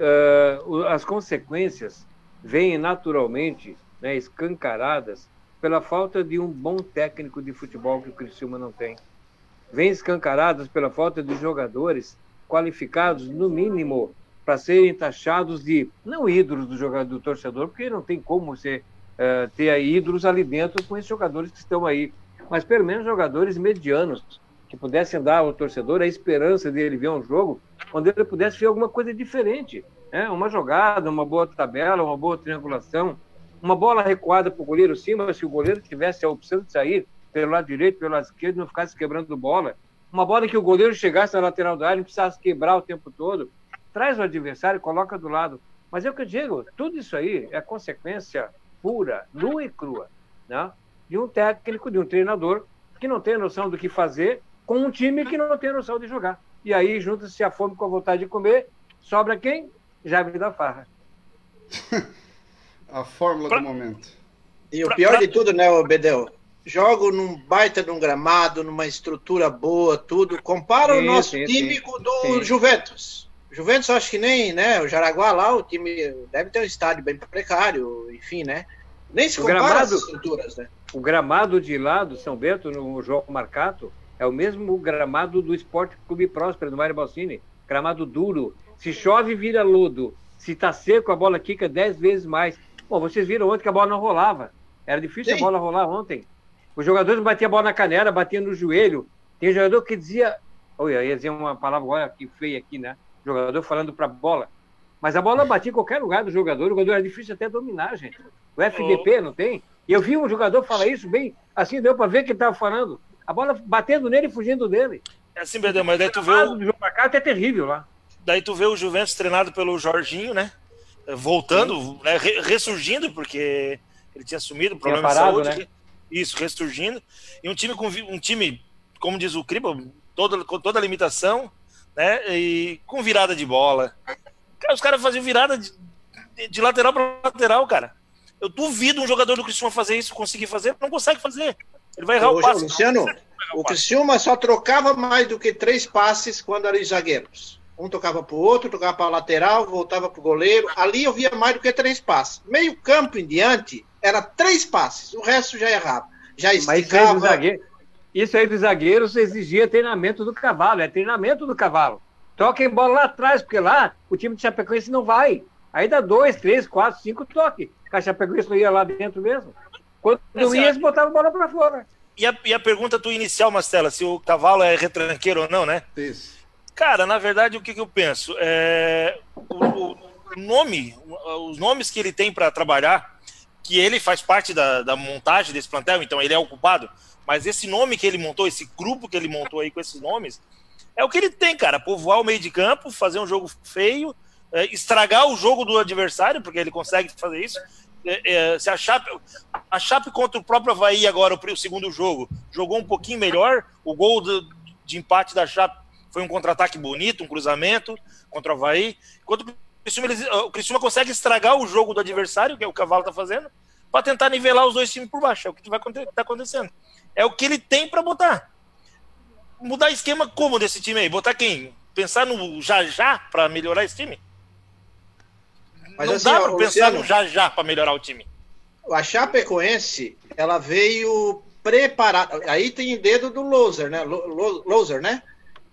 o- as consequências vêm naturalmente né, escancaradas pela falta de um bom técnico de futebol que o Criciúma não tem. Vêm escancaradas pela falta de jogadores qualificados, no mínimo, para serem taxados de, não ídolos do jogador do torcedor, porque não tem como você eh, ter ídolos ali dentro com esses jogadores que estão aí, mas pelo menos jogadores medianos, que pudessem dar ao torcedor a esperança dele ver um jogo onde ele pudesse ver alguma coisa diferente. Né? Uma jogada, uma boa tabela, uma boa triangulação, uma bola recuada para o goleiro sim, mas se o goleiro tivesse a opção de sair pelo lado direito, pelo lado esquerdo, não ficasse quebrando bola. Uma bola que o goleiro chegasse na lateral da área, não precisasse quebrar o tempo todo. Traz o adversário e coloca do lado. Mas é o que eu digo, tudo isso aí é consequência pura, nua e crua, né? de um técnico, de um treinador que não tem noção do que fazer com um time que não tem noção de jogar. E aí junta-se a fome com a vontade de comer, sobra quem? Jaime da Farra. A fórmula Pra- do momento. E o Pra- pior pra- de tudo, né, Bedel? Jogo num baita de um gramado, numa estrutura boa, tudo. Compara o Sim, nosso sim, time sim. com o do Sim. Juventus. Juventus, acho que nem, né? O Jaraguá lá, o time deve ter um estádio bem precário, enfim, né? Nem se O compara gramado- as estruturas, né? O gramado de lá do São Bento, no João Marcato, é o mesmo gramado do Esporte Clube Próspero, do Mário Balsini. Gramado duro. Se chove, vira lodo. Se tá seco, a bola quica dez vezes mais. Bom, vocês viram ontem que a bola não rolava. Era difícil Sim. a bola rolar ontem. Os jogadores batiam a bola na canela, batiam no joelho. Tem jogador que dizia. Olha, ia dizer uma palavra agora que feia aqui, né? Jogador falando para a bola. Mas a bola batia em qualquer lugar do jogador. O jogador era difícil até dominar, gente. O FDP, não tem? E eu vi um jogador falar isso bem, assim deu para ver que ele estava falando. A bola batendo nele e fugindo dele. É assim, Bedeu, mas daí tu vê O o, lado do João Marcato é terrível lá. daí tu vê o Juventus treinado pelo Jorginho, né? Voltando, né? Re- ressurgindo, porque ele tinha sumido, problema parado, de saúde. né? Isso, ressurgindo. E um time com um time, como diz o Criba, toda, com toda a limitação, né? E com virada de bola. Cara, os caras faziam virada de, de- de lateral para lateral, cara. Eu duvido um jogador do Cristiano fazer isso, conseguir fazer, não consegue fazer. Ele vai errar o Ô, passe. Luciano, o Criciúma só trocava mais do que três passes quando eram os zagueiros. Um tocava pro outro, tocava para lateral, voltava pro goleiro. Ali eu via mais do que três passes. Meio campo em diante, era três passes. O resto já errava. Já Mas esticava. zagueiro, isso aí dos zagueiros exigia treinamento do cavalo, é treinamento do cavalo. Toquem bola lá atrás, porque lá o time de Chapecoense não vai. Aí dá dois, três, quatro, cinco toques. A Chapecoense não ia lá dentro mesmo. Quando não ia, eles botavam a bola para fora. E a, e a pergunta tua inicial, Mastela, se o cavalo é retranqueiro ou não, né? Isso. Cara, na verdade, o que, que eu penso? É, o, o- nome, os nomes que ele tem para trabalhar, que ele faz parte da, da montagem desse plantel, então ele é o culpado, mas esse nome que ele montou, esse grupo que ele montou aí com esses nomes, é o que ele tem, cara. Povoar o meio de campo, fazer um jogo feio, é, estragar o jogo do adversário, porque ele consegue fazer isso. É, é, se a Chape, a Chape contra o próprio Havaí agora, o, segundo jogo, jogou um pouquinho melhor, o gol do- de empate da Chape Foi um contra-ataque bonito, um cruzamento contra o Havaí. Enquanto o Criciúma, eles, o Criciúma consegue estragar o jogo do adversário, que é o Cavalo tá fazendo, para tentar nivelar os dois times por baixo. É o que vai tá acontecendo. É o que ele tem para botar. Mudar esquema como desse time aí? Botar quem? Pensar no já já para melhorar esse time? Mas não assim, dá para pensar no já já para melhorar o time. A Chapecoense, ela veio preparada. Aí tem o dedo do Loser, né? Loser, né?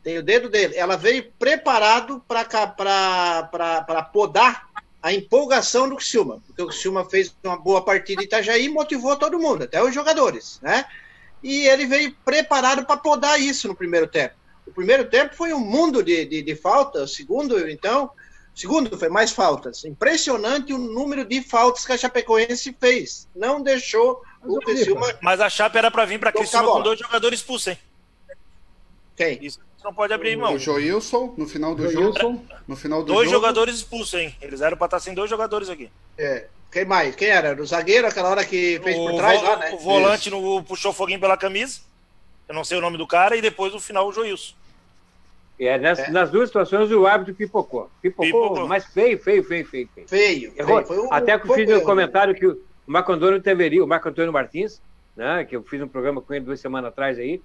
Tem o dedo dele. Ela veio preparado para podar a empolgação do Criciúma, porque o Criciúma fez uma boa partida em Itajaí e motivou todo mundo, até os jogadores, né? E ele veio preparado para podar isso no primeiro tempo. O primeiro tempo foi um mundo de, de, de faltas, o segundo, então, segundo foi mais faltas. Impressionante o número de faltas que a Chapecoense fez. Não deixou mas o Criciúma... Mas a Chape era para vir para Criciúma com dois jogadores expulsos, hein? Quem? Isso não pode abrir mão. O Joilson, no final do Joilson, jogo. No final do dois jogo. jogadores expulsos, hein? Eles eram para estar sem dois jogadores aqui. É. Quem mais? Quem era? O zagueiro, aquela hora que fez o por trás lá, né? O volante no, puxou foguinho pela camisa. Eu não sei o nome do cara, e depois no final o Joilson. É, nas, é. nas duas situações o árbitro pipocou. Pipocou, pipocou. mas feio, feio, feio, feio. Feio. feio, Errou. Feio. Até que eu fiz um comentário que o Marco Antônio deveria, o Marco Antônio Martins, né, que eu fiz um programa com ele duas semanas atrás aí,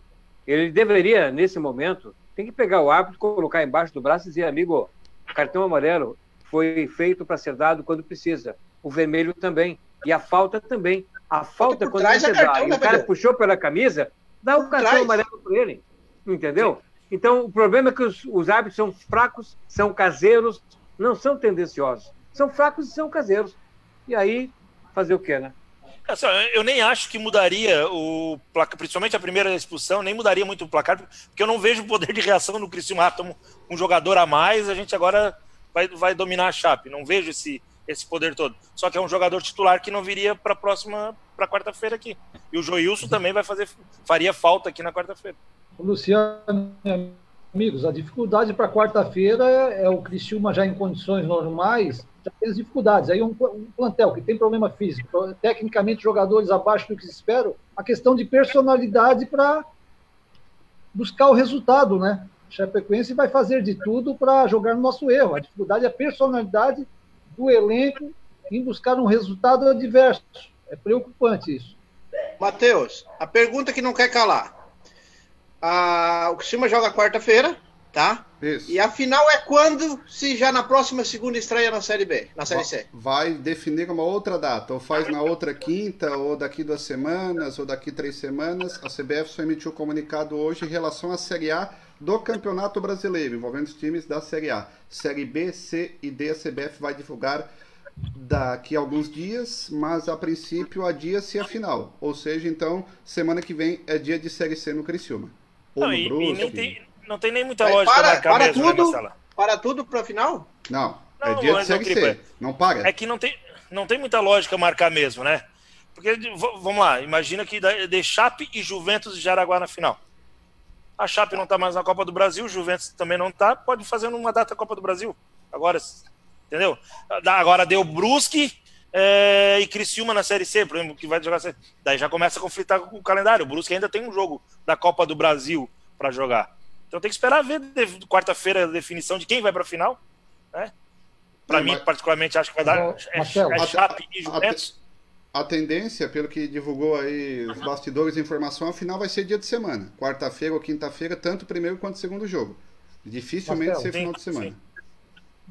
ele deveria, nesse momento, tem que pegar o árbitro, colocar embaixo do braço e dizer, amigo, cartão amarelo foi feito para ser dado quando precisa. O vermelho também. E a falta também. A falta, quando você é dá, e o cara puxou pela camisa, dá o cartão amarelo para ele. Entendeu? Sim. Então, o problema é que os, os árbitros são fracos, são caseiros, não são tendenciosos. São fracos e são caseiros. E aí, fazer o quê, né? Assim, eu nem acho que mudaria o placar, principalmente a primeira expulsão, nem mudaria muito o placar, porque eu não vejo o poder de reação no Criciúma. Ah, um jogador a mais, a gente agora vai, vai dominar a Chape. Não vejo esse, esse poder todo. Só que é um jogador titular que não viria para próxima, para quarta-feira aqui. E o Joilson também vai fazer, faria falta aqui na quarta-feira. Luciano, amigos, a dificuldade para quarta-feira é, é o Criciúma já em condições normais já tem as dificuldades. Aí um, um, plantel que tem problema físico, tecnicamente jogadores abaixo do que se espera, a questão de personalidade para buscar o resultado, né? Chapecoense vai fazer de tudo para jogar no nosso erro. A dificuldade é a personalidade do elenco em buscar um resultado adverso. É preocupante isso. Matheus, a pergunta que não quer calar. Ah, o Criciúma joga quarta-feira, tá? Isso. E a final é quando, se já na próxima segunda estreia na Série B, na Série C? Vai definir uma outra data, ou faz na outra quinta, ou daqui duas semanas, ou daqui três semanas. A CBF só emitiu um comunicado hoje em relação à Série A do Campeonato Brasileiro, envolvendo os times da Série A. Série B, C e D, a CBF vai divulgar daqui a alguns dias, mas a princípio adia-se a final. Ou seja, então, semana que vem é dia de Série C no Criciúma. Ou Não, Brusque. E, e nem tem não tem nem muita lógica para, marcar para mesmo, né, tudo, né, Para tudo para final? Não, não, é dia de Série C. Não para. É que não tem, não tem muita lógica marcar mesmo, né? Porque, vamos lá, imagina que de Chape e Juventus de Jaraguá na final. A Chape não está mais na Copa do Brasil, o Juventus também não está, pode fazer uma data Copa do Brasil. Agora, entendeu? Agora deu Brusque é, e Criciúma na Série C, por exemplo, que vai jogar. Daí já começa a conflitar com o calendário. O Brusque ainda tem um jogo da Copa do Brasil para jogar. Então tem que esperar ver quarta-feira a definição de quem vai para a final. Né? Para é, mim, mas... particularmente, acho que vai dar é, Marcelo, é Chape e Juventus. A, a tendência, pelo que divulgou aí os bastidores de informação, a final vai ser dia de semana. Quarta-feira ou quinta-feira, tanto o primeiro quanto o segundo jogo. Dificilmente Marcelo, ser final de semana. Sim.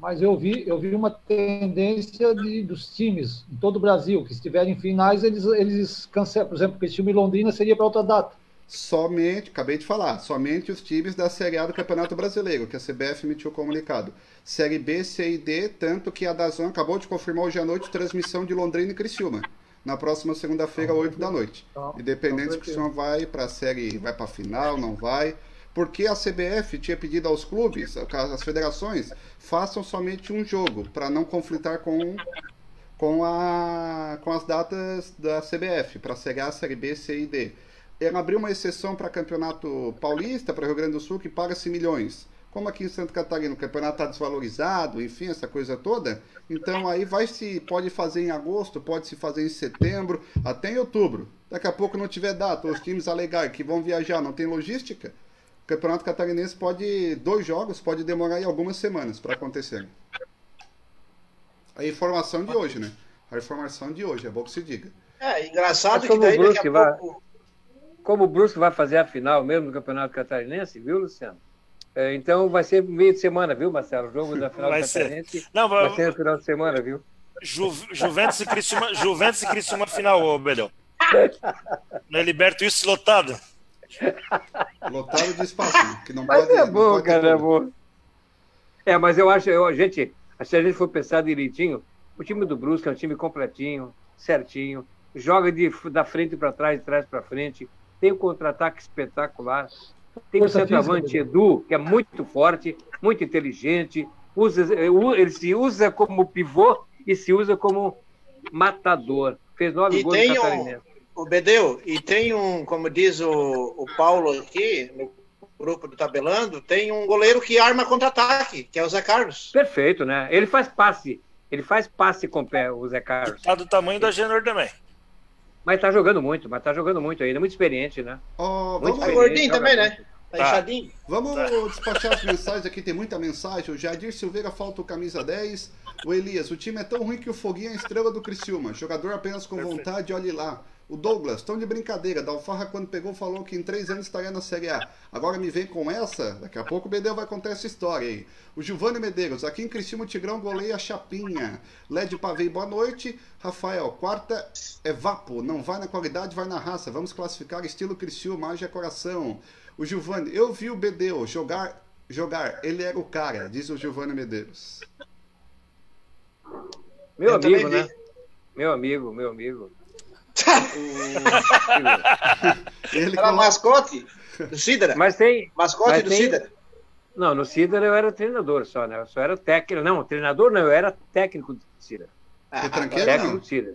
Mas eu vi, eu vi uma tendência de, dos times em todo o Brasil, que estiverem em finais, eles, eles cancelam. Por exemplo, esse time Londrina seria para outra data somente, acabei de falar, somente os times da Série A do Campeonato Brasileiro, que a CBF emitiu o comunicado. Série B, C e D, tanto que a Dazon acabou de confirmar hoje à noite transmissão de Londrina e Criciúma. Na próxima segunda-feira, 8 da noite. Independente se o Criciúma vai para a série, vai para a final, não vai. Porque a CBF tinha pedido aos clubes, às federações, façam somente um jogo, para não conflitar com, com, a, com as datas da CBF, para Série A, Série B, C e D ela abriu uma exceção para campeonato paulista, para Rio Grande do Sul, que paga-se milhões. Como aqui em Santa Catarina o campeonato está desvalorizado, enfim, essa coisa toda, então aí vai se pode fazer em agosto, pode se fazer em setembro, até em outubro. Daqui a pouco não tiver data, os times alegar que vão viajar, não tem logística, Campeonato Catarinense pode. Dois jogos pode demorar aí algumas semanas para acontecer. A informação de hoje, né? A informação de hoje, é bom que se diga. É, engraçado Mas que como daí o daqui Brusque vai- pouco... Como o Brusque vai fazer a final mesmo do Campeonato Catarinense, viu, Luciano? É, então vai ser meio de semana, viu, Marcelo? O jogo da final Vai do ser. Catarinense Não, vai vai, ser no final de semana, viu? Ju, Juventus e Criciúma, Juventus e Criciúma final, ô Bedel. Não é liberto isso lotado? Lotado de espaço, né? que não Mas pode. é não bom, pode cara, é bom. É, mas eu acho, eu, gente, se a gente for pensar direitinho, o time do Brusque é um time completinho, certinho, joga de, da frente para trás, de trás para frente, tem um contra-ataque espetacular, tem o centroavante física, Edu, que é muito forte, muito inteligente, usa, ele se usa como pivô e se usa como matador. Fez nove E gols tem no um- Catarinense. O Bedeu, e tem um, como diz o, o Paulo aqui, no grupo do Tabelando, tem um goleiro que arma contra-ataque, que é o Zé Carlos. Perfeito, né? Ele faz passe, ele faz passe com o pé, o Zé Carlos. Tá do tamanho da Genor também. Mas tá jogando muito, mas tá jogando muito ainda, muito experiente, né? Ó, Muito vamos, Tá gordinho também, né? Tá Tá. inchadinho. Vamos despachar as mensagens aqui, tem muita mensagem. O Jadir Silveira falta o camisa 10. O Elias, o time é tão ruim que o Foguinho é a estrela do Criciúma. Jogador apenas com vontade, olhe lá. O Douglas, tão de brincadeira. Dalfarra, quando pegou, falou que em três anos estaria na Série A. Agora me vem com essa? Daqui a pouco o Bedeu vai contar essa história aí. O Giovanni Medeiros, aqui em Criciúma o Tigrão goleia a Chapinha. Led Pavei, boa noite. Rafael, quarta é vapo. Não vai na qualidade, vai na raça. Vamos classificar estilo Criciúma, haja coração. O Giovanni, eu vi o Bedeu jogar, jogar. Ele era o cara, diz o Giovanni Medeiros. Meu Eu amigo, né? Meu amigo, meu amigo. Ele Era colo- mascote do Sidra. Mas tem. Mascote mas do tem- Sidra. Não, no Cidra eu era treinador só, né? Eu só era técnico. Não, treinador não, eu era técnico do Cidra. Retranqueiro, Técnico não? do Cidra.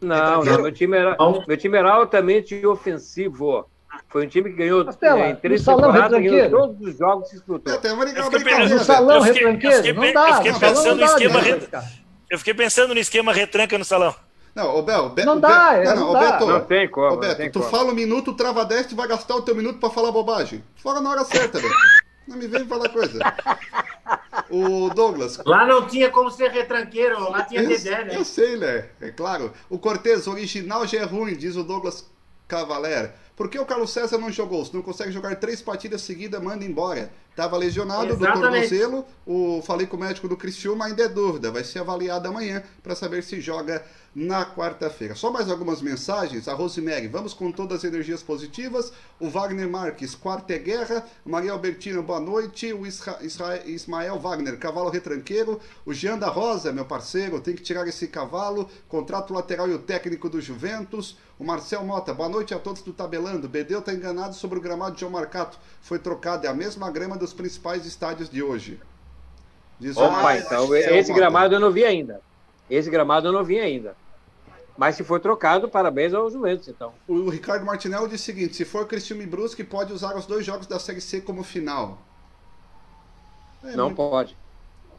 Não, Retranqueiro? não, meu time era, Não. meu time era altamente ofensivo. Foi um time que ganhou Castela, eh, em três temporadas, ganhou retranqueiro? todos os jogos que se disputou. É, tem uma Eu pensando- Eu eu retranqueiro? fiquei Não pe- dá, eu fiquei no salão pensando não no dá? Eu fiquei pensando no esquema retranca no salão. Não, ô Bel, Be- Não o dá, Be- é, não, não ô dá. Beto, Não tem como, ô não Beto, tem tu como. fala um minuto, trava 10, tu vai gastar o teu minuto pra falar bobagem. Fala na hora certa, Beto. Não me vem falar coisa. O Douglas. Lá não tinha como ser retranqueiro, lá tinha Eu, Dedé, né? eu sei, né? É claro. O Cortez, original já é ruim, diz o Douglas Cavaler. Por que o Carlos César não jogou? Se não consegue jogar três partidas seguidas, manda embora. Tava lesionado do tornozelo. O, falei com o médico do Criciúma, ainda é dúvida. Vai ser avaliado amanhã para saber se joga na quarta-feira. Só mais algumas mensagens. A Rosemary, vamos com todas as energias positivas. O Wagner Marques, quarta é guerra. Maria Albertina, boa noite. O Isra- Isra- Ismael Wagner, cavalo retranqueiro. O Jean da Rosa, meu parceiro, tem que tirar esse cavalo. Contrato lateral e o técnico do Juventus. O Marcel Mota, boa noite a todos do Tabelando. Bedeu está enganado sobre o gramado de João Marcato. Foi trocado, é a mesma grama dos principais estádios de hoje. Diz o Opa, Marcel então esse gramado eu não vi ainda. Esse gramado eu não vi ainda. Mas se for trocado, parabéns ao Juventus, então. O Ricardo Martinello diz o seguinte: se for Cristiano e Brusque, pode usar os dois jogos da Série C como final. É, não muito, pode.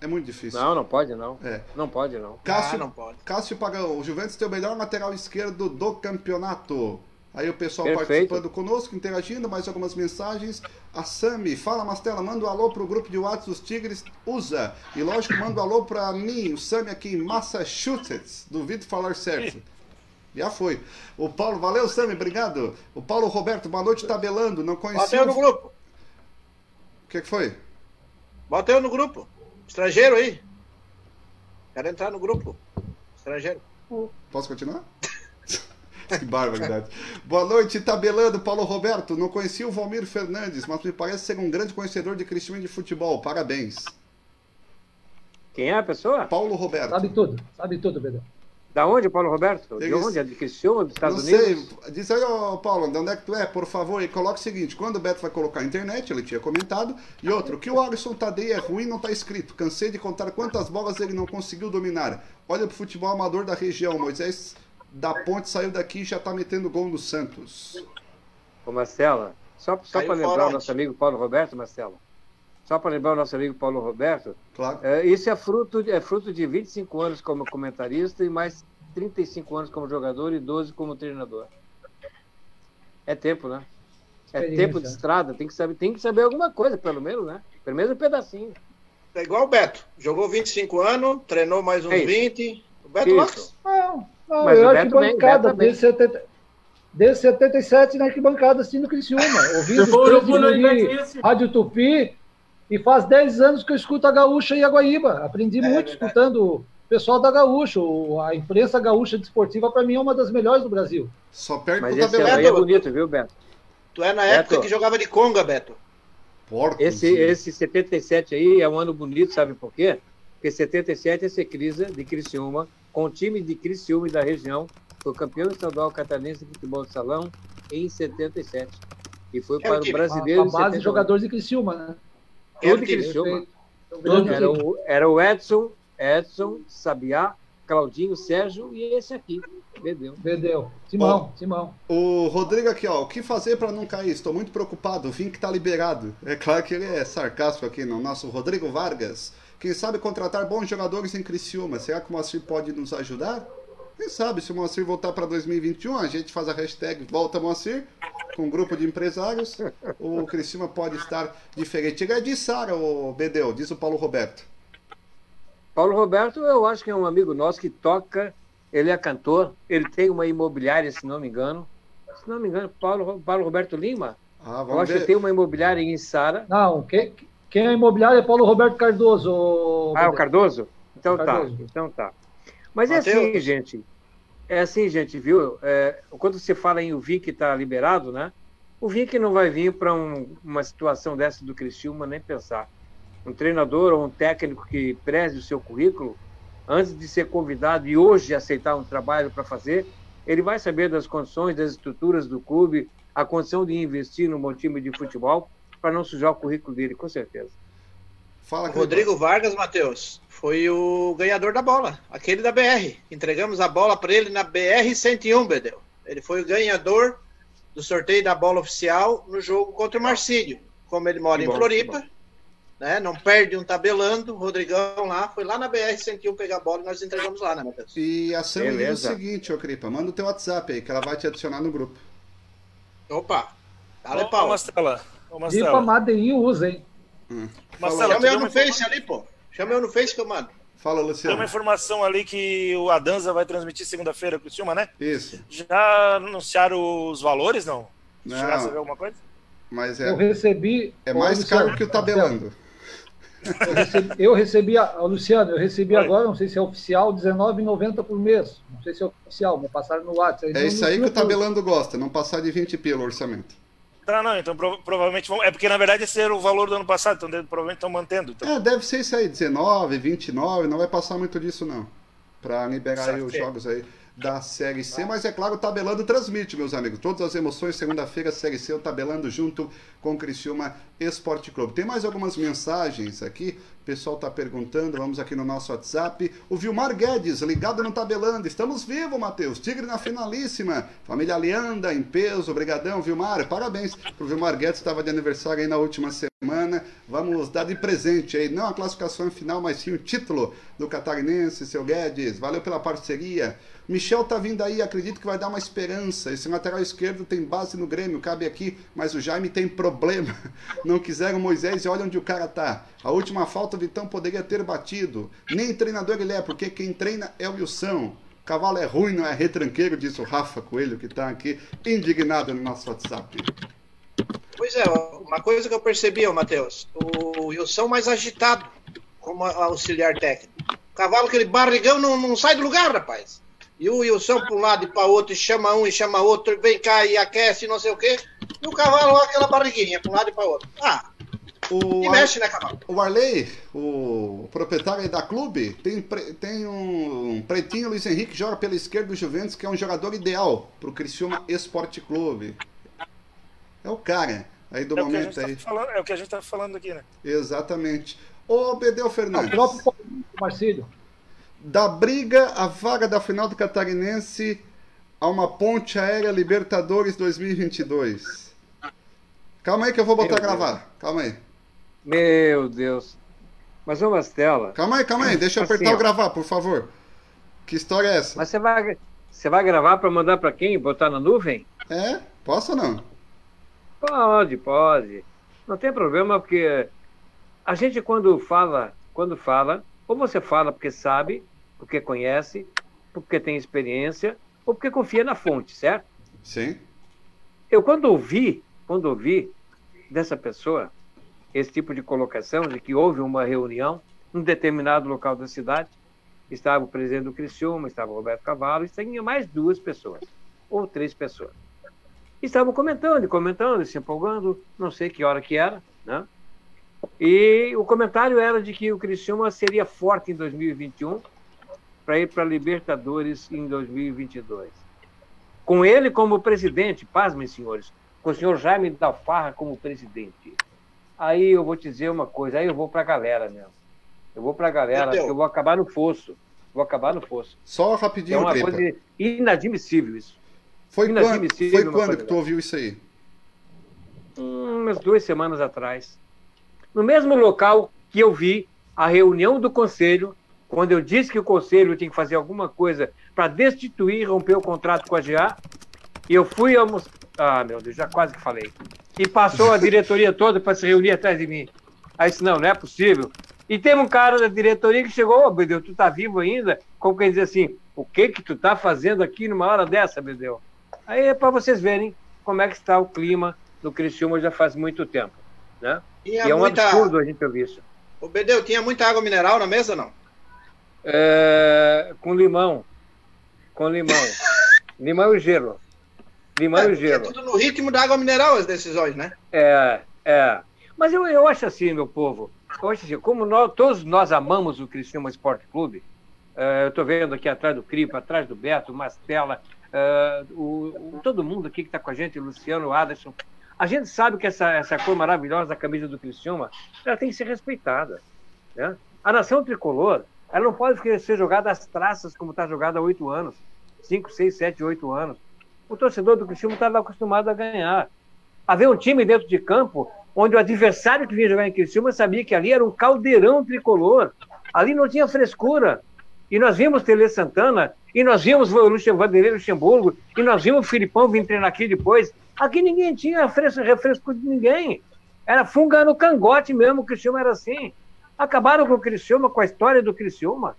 é muito difícil. Não, não pode, não. É. Não pode, não. Cássio, Ah, não pode. Cássio Pagão, o Juventus tem o melhor lateral esquerdo do campeonato. Aí o pessoal Perfeito. participando conosco, interagindo, mais algumas mensagens. A Sami, fala Mastela, manda um alô pro grupo de WhatsApp dos Tigres, usa. E lógico, manda um alô pra mim, o Sami aqui em Massachusetts. Duvido falar certo. Já foi. O Paulo, valeu Sami, obrigado. O Paulo Roberto, boa noite, tabelando. Não conhecia. Bota eu no O grupo. que, que foi? Bota eu no grupo. Estrangeiro aí. Quero entrar no grupo. Estrangeiro. Posso continuar? que barbaridade. Boa noite, tabelando, Paulo Roberto. Não conhecia o Valmir Fernandes, mas me parece ser um grande conhecedor de Cristiano de futebol. Parabéns. Quem é a pessoa? Paulo Roberto. Sabe tudo, sabe tudo, Bedeu. Da onde, Paulo Roberto? De Eles- onde? É de Criciúma, dos Não Estados sei, Unidos? diz aí, ô Paulo, de onde é que tu é, por favor, e coloca o seguinte, quando o Beto vai colocar a internet, ele tinha comentado, e outro, que o Alisson Tadei é ruim não tá escrito, cansei de contar quantas bolas ele não conseguiu dominar. Olha pro futebol amador da região, Moisés da Ponte saiu daqui e já tá metendo gol no Santos. Ô, Marcela, só, só para lembrar o nosso amigo Paulo Roberto, Marcela, só para lembrar o nosso amigo Paulo Roberto, Claro. é, isso é fruto, de- é fruto de 25 anos como comentarista e mais 35 anos como jogador e 12 como treinador. É tempo, né? É tempo de estrada, tem que saber, tem que saber alguma coisa, pelo menos, né? Pelo menos um pedacinho. É igual o Beto. Jogou 25 anos, treinou mais uns É isso. 20. O Beto Isso. Lopes. Não, não Mas eu o Beto bem, arquibancada, Beto bem. desde, 70, desde 77 na arquibancada assistindo Criciúma, ouvindo Eu vou- os eu três vou no de Rádio Tupi, e faz 10 anos que eu escuto a Gaúcha e a Guaíba. Aprendi É muito verdade. escutando o pessoal da Gaúcha. A imprensa gaúcha desportiva, para mim, é uma das melhores do Brasil. Só perde Mas esse é bonito, viu, Beto? Tu é na Beto. época que jogava de conga, Beto. Porcos. Esse, esse 77 aí é um ano bonito, sabe por quê? Porque 77 é ser crise de Criciúma, com o time de Criciúma e da região, foi campeão estadual catarinense de futebol de salão em 77. E foi É para o. A, brasileiro a em base de 78. jogadores de Criciúma, né? Era Tudo. Criciúma. Era o, era o Edson, Edson, Sabiá, Claudinho, Sérgio e esse aqui, Bedeu. Vendeu. Timão, Timão. O Rodrigo aqui, ó. O que fazer pra não cair? Estou muito preocupado. O Vink tá liberado. É claro que ele é sarcástico aqui no nosso Rodrigo Vargas. Quem sabe contratar bons jogadores em Criciúma. Será que o Moacir pode nos ajudar? Quem sabe, se o Moacir voltar para 2021, a gente faz a hashtag Volta Moacir, com um grupo de empresários. O Criciúma pode estar diferente. Ele é de Sara, o Bedeu, diz o Paulo Roberto. Paulo Roberto, eu acho que é um amigo nosso que toca, ele é cantor, ele tem uma imobiliária, se não me engano. Se não me engano, Paulo, Paulo Roberto Lima. Ah, Eu acho que ver. tem uma imobiliária em Sara. Não, quem, quem é imobiliário é Paulo Roberto Cardoso. o- Ah, o Cardoso? Então Cardoso. tá, então tá. Mas é Mateus. assim, gente. É assim, gente, viu? É, quando você fala em o Vic tá liberado, né? O Vic não vai vir para uma situação dessa do Criciúma nem pensar. Um treinador ou um técnico que preze o seu currículo, antes de ser convidado e hoje aceitar um trabalho para fazer, ele vai saber das condições, das estruturas do clube, a condição de investir num bom time de futebol para não sujar o currículo dele, com certeza. Fala, Rodrigo Vargas, Matheus, foi o ganhador da bola, aquele da BR. Entregamos a bola para ele na BR 101, Bedeu. Ele foi o ganhador do sorteio da bola oficial no jogo contra o Marcílio. Como ele mora Que em bom, Floripa, né, não perde um tabelando, o Rodrigão lá, foi lá na BR 101 pegar a bola e nós entregamos lá, né, Matheus? E a Sam diz o seguinte, ô Cripa, manda o teu WhatsApp aí, que ela vai te adicionar no grupo. Opa, dale Ô, pau. Mastela, ô, Madei usa, hein? Mastela, Chama eu tem no Face ali, pô. Chama eu no Face que eu mando. Fala, tem Luciano. uma informação ali que o Adanza vai transmitir segunda-feira com o Silma, né? Isso. Já anunciaram os valores, não? Não. Chegasse a ver alguma coisa? Mas Eu é, recebi. é mais Luciano, caro que o tabelando. Eu recebi, eu recebi a, Luciano, eu recebi Oi. agora, não sei se é oficial, R$19,90 por mês. Não sei se é oficial, me passaram no WhatsApp. É isso aí que o tabelando gosta, não passar de 20 pila o orçamento. Tá, não, então prova- provavelmente vão. É porque na verdade esse era o valor do ano passado, então deve- provavelmente estão mantendo. Então. É, deve ser isso aí, 19, 29, não vai passar muito disso não. Pra liberar aí os jogos aí da Série C, mas é claro, o Tabelando transmite, meus amigos. Todas as emoções, segunda-feira, Série C, o Tabelando junto com o Criciúma Esporte Clube. Tem mais algumas mensagens aqui, pessoal tá perguntando, vamos aqui no nosso WhatsApp. O Vilmar Guedes, ligado no Tabelando, estamos vivos, Matheus, Tigre na finalíssima, família Leanda, em peso, obrigadão, Vilmar, parabéns pro Vilmar Guedes, estava de aniversário aí na última semana, vamos dar de presente aí, não a classificação final, mas sim o título do Catarinense, seu Guedes, valeu pela parceria. Michel tá vindo aí, acredito que vai dar uma esperança. Esse lateral esquerdo tem base no Grêmio, cabe aqui, mas o Jaime tem problema. Não quiseram Moisés e olha onde o cara tá. A última falta o Vitão poderia ter batido. Nem treinador ele é, porque quem treina é o Wilson. Cavalo é ruim, não é retranqueiro, disse o Rafa Coelho, que tá aqui indignado no nosso WhatsApp. Pois é, uma coisa que eu percebi, Matheus, o Wilson mais agitado como auxiliar técnico. O cavalo, aquele barrigão, não, não sai do lugar, rapaz. E o Wilson para um lado e para outro, e chama um e chama outro, vem cá e aquece, não sei o quê. E o cavalo, aquela barriguinha, para um lado e para outro. Ah, O, e mexe, né, cavalo? o Arley, o proprietário aí da clube, tem, pre- tem um pretinho Luiz Henrique que joga pela esquerda do Juventus, que é um jogador ideal pro Criciúma Esporte Clube. É o cara aí do É o, a momento tá aí. falando, é o que a gente tá falando aqui, né? Exatamente. Ô, Bedeu O Fernandes, próprio Paulinho, Marcílio. da briga, a vaga da final do Catarinense a uma ponte aérea Libertadores 2022. Calma aí que eu vou botar Meu gravar. Calma aí. Meu Deus. Mas, ô Mastela, Calma aí, calma aí. Deixa eu Assim, apertar ó. o gravar, por favor. Que história é essa? mas você vai, você vai gravar para mandar para quem? Botar na nuvem? É? Posso ou não? Pode, pode. Não tem problema, porque a gente quando fala, quando fala, ou você fala porque sabe, porque conhece, porque tem experiência, ou porque confia na fonte, certo? Sim. Eu quando ouvi, quando ouvi dessa pessoa esse tipo de colocação de que houve uma reunião num determinado local da cidade, estava o presidente do Criciúma, estava o Roberto Cavalo, e tinha mais duas pessoas, ou três pessoas. Estavam comentando, comentando, se empolgando, não sei que hora que era, né? E o comentário era de que o Criciúma seria forte em 2021 para ir para a Libertadores em 2022. Com ele como presidente, pasmem, senhores, com o senhor Jaime Dalfarra como presidente. Aí eu vou te dizer uma coisa, aí eu vou para a galera mesmo. Eu vou para a galera, porque eu vou acabar no fosso. Vou acabar no fosso. Só rapidinho, É uma Cripa. coisa inadmissível isso. Foi quando, inadmissível foi quando que tu ouviu isso aí? Hum, umas duas semanas atrás. No mesmo local que eu vi a reunião do conselho, quando eu disse que o conselho tinha que fazer alguma coisa para destituir e romper o contrato com a GA, eu fui almoçar. Ah, meu Deus, já quase que falei. E passou a diretoria toda para se reunir atrás de mim. Aí disse: não, não é possível. E teve um cara da diretoria que chegou: Ô, Bedeu, tu tá vivo ainda? Como quem diz assim: o que que tu tá fazendo aqui numa hora dessa, Bedeu? Aí é para vocês verem como é que está o clima no Criciúma já faz muito tempo. Né? Tinha e é um muita... absurdo a gente ouvir isso. Ô, Bedeu, tinha muita água mineral na mesa, não? É, com limão. Com limão. limão e gelo. Limão É, e é gelo. tudo no ritmo da água mineral as decisões, né? É, é. Mas eu, eu acho assim, meu povo. Eu acho assim, como nós, todos nós amamos o Criciúma Esporte Clube, é, eu estou vendo aqui atrás do Cripa, atrás do Beto, o Mastella, é, o, o- todo mundo aqui que está com a gente, Luciano, o Aderson. A gente sabe que essa, essa cor maravilhosa da camisa do Criciúma, ela tem que ser respeitada. Né? A nação tricolor, ela não pode ser jogada às traças como está jogada há oito anos, cinco, seis, sete, oito anos. O torcedor do Criciúma estava acostumado a ganhar. Haver um time dentro de campo onde o adversário que vinha jogar em Criciúma sabia que ali era um caldeirão tricolor. Ali não tinha frescura. E nós vimos Tele Santana, e nós vimos o Vanderlei Luxemburgo, e nós vimos o Filipão vir treinar aqui depois. Aqui ninguém tinha fresco, refresco de ninguém. Era funga no cangote mesmo, o Criciúma era assim. Acabaram com o Criciúma, com a história do Criciúma.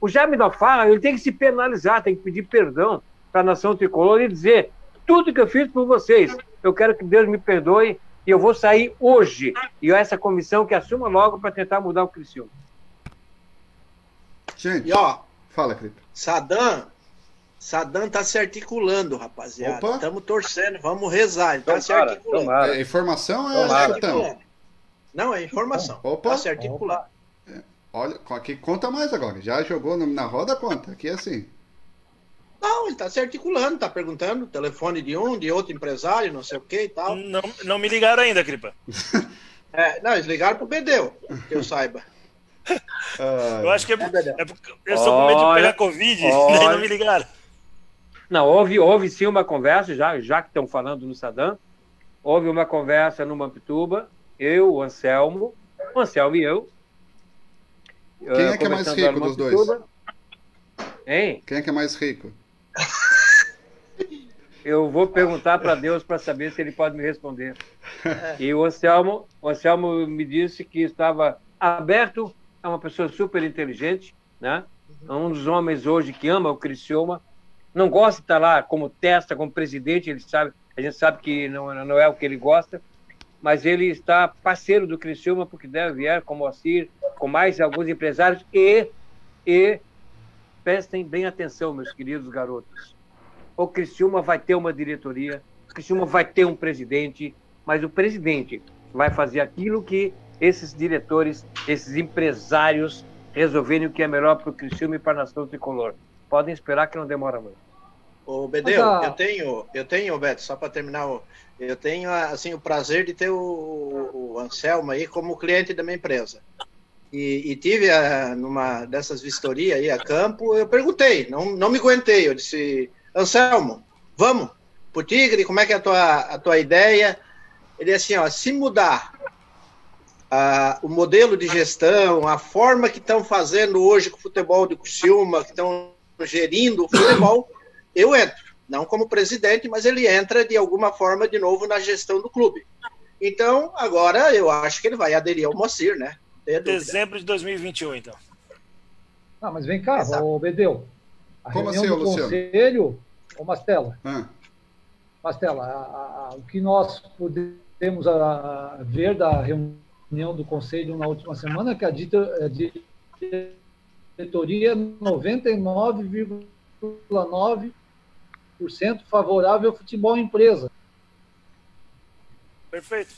O Jaime Farra, ele tem que se penalizar, tem que pedir perdão para a nação tricolor e dizer tudo que eu fiz por vocês. Eu quero que Deus me perdoe e eu vou sair hoje. E essa comissão que assuma logo para tentar mudar o Criciúma. Gente, E ó, fala, Cripa. Saddam, Saddam tá se articulando, rapaziada. Opa. Estamos torcendo, vamos rezar. Ele tá se Tomara, articulando. tomara. É informação é Tá se Tomara. articulando. Não, é informação. Opa. Tá se articulando. Olha, aqui conta mais agora. Já jogou na roda, conta. Aqui é assim. Não, ele tá se articulando, tá perguntando, telefone de um, de outro empresário, não sei o que e tal. Não, não me ligaram ainda, Cripa. É, não, eles ligaram pro Bedeu, que eu saiba. Eu acho que é, é porque eu estou com medo de pegar Covid, daí não me ligaram. Não, houve, houve sim uma conversa, já, já que estão falando no Sadam, houve uma conversa no Mampituba, eu, o Anselmo, o Anselmo e eu. Quem é que é mais rico dos dois? Hein? Quem é que é mais rico? Eu vou perguntar para Deus para saber se ele pode me responder. E o Anselmo, o Anselmo me disse que estava aberto, é uma pessoa super inteligente, né? É um dos homens hoje que ama o Criciúma, não gosta de estar lá como testa, como presidente, ele sabe, a gente sabe que não, não é o que ele gosta, mas ele está parceiro do Criciúma porque deve vier com o Moacir, com mais alguns empresários e, e prestem bem atenção, meus queridos garotos o Criciúma vai ter uma diretoria, o Criciúma vai ter um presidente, mas o presidente vai fazer aquilo que esses diretores, esses empresários resolverem o que é melhor para o Criciúma e para a nação tricolor. Podem esperar que não demora muito. Ô, Bedeu, Mas, ah, eu tenho, eu tenho, Beto, só para terminar, o- eu tenho assim o prazer de ter o, o Anselmo aí como cliente da minha empresa. E, e tive ah, numa dessas vistorias aí a campo, eu perguntei, não, não me aguentei, eu disse, Anselmo, vamos pro Tigre, como é que é a tua, a tua ideia? Ele assim, ó, se mudar ah, o modelo de gestão, a forma que estão fazendo hoje com o futebol de Criciúma, que estão gerindo o futebol, eu entro. não como presidente, mas ele entra de alguma forma de novo na gestão do clube. Então, agora eu acho que ele vai aderir ao Moacir, né? Dúvida. Dezembro de 2021, então. Ah, mas vem cá, Exato. ô Bedeu. A Como reunião assim, do Luciano? conselho, ô Mastela, Ah, Mastela, a- a- a- o que nós podemos a- a ver da reunião do conselho na última semana é que a dita- a diretoria é 99,9% favorável ao futebol empresa. Perfeito.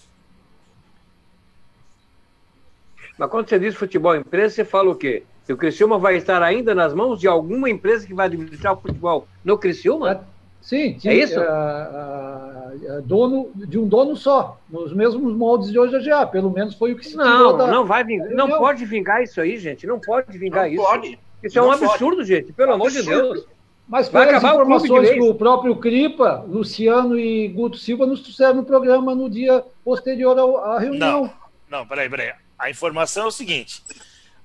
Mas quando você diz futebol empresa, você fala o quê? Que o Criciúma vai estar ainda nas mãos de alguma empresa que vai administrar o futebol no Criciúma? Sim, É isso? ah, ah, ah, dono de um dono só, nos mesmos moldes de hoje a GA, pelo menos foi o que se Não, da... não vai vingar. Não Não. pode vingar isso aí, gente. Não pode vingar Não isso. pode. Isso é Não um pode. absurdo, gente. Pelo amor de. Deus. Mas Vai acabar o informações vez. que o próprio Cripa, Luciano e Guto Silva nos trouxeram no programa no dia posterior ao- à reunião. Não, peraí, peraí. A informação é o seguinte: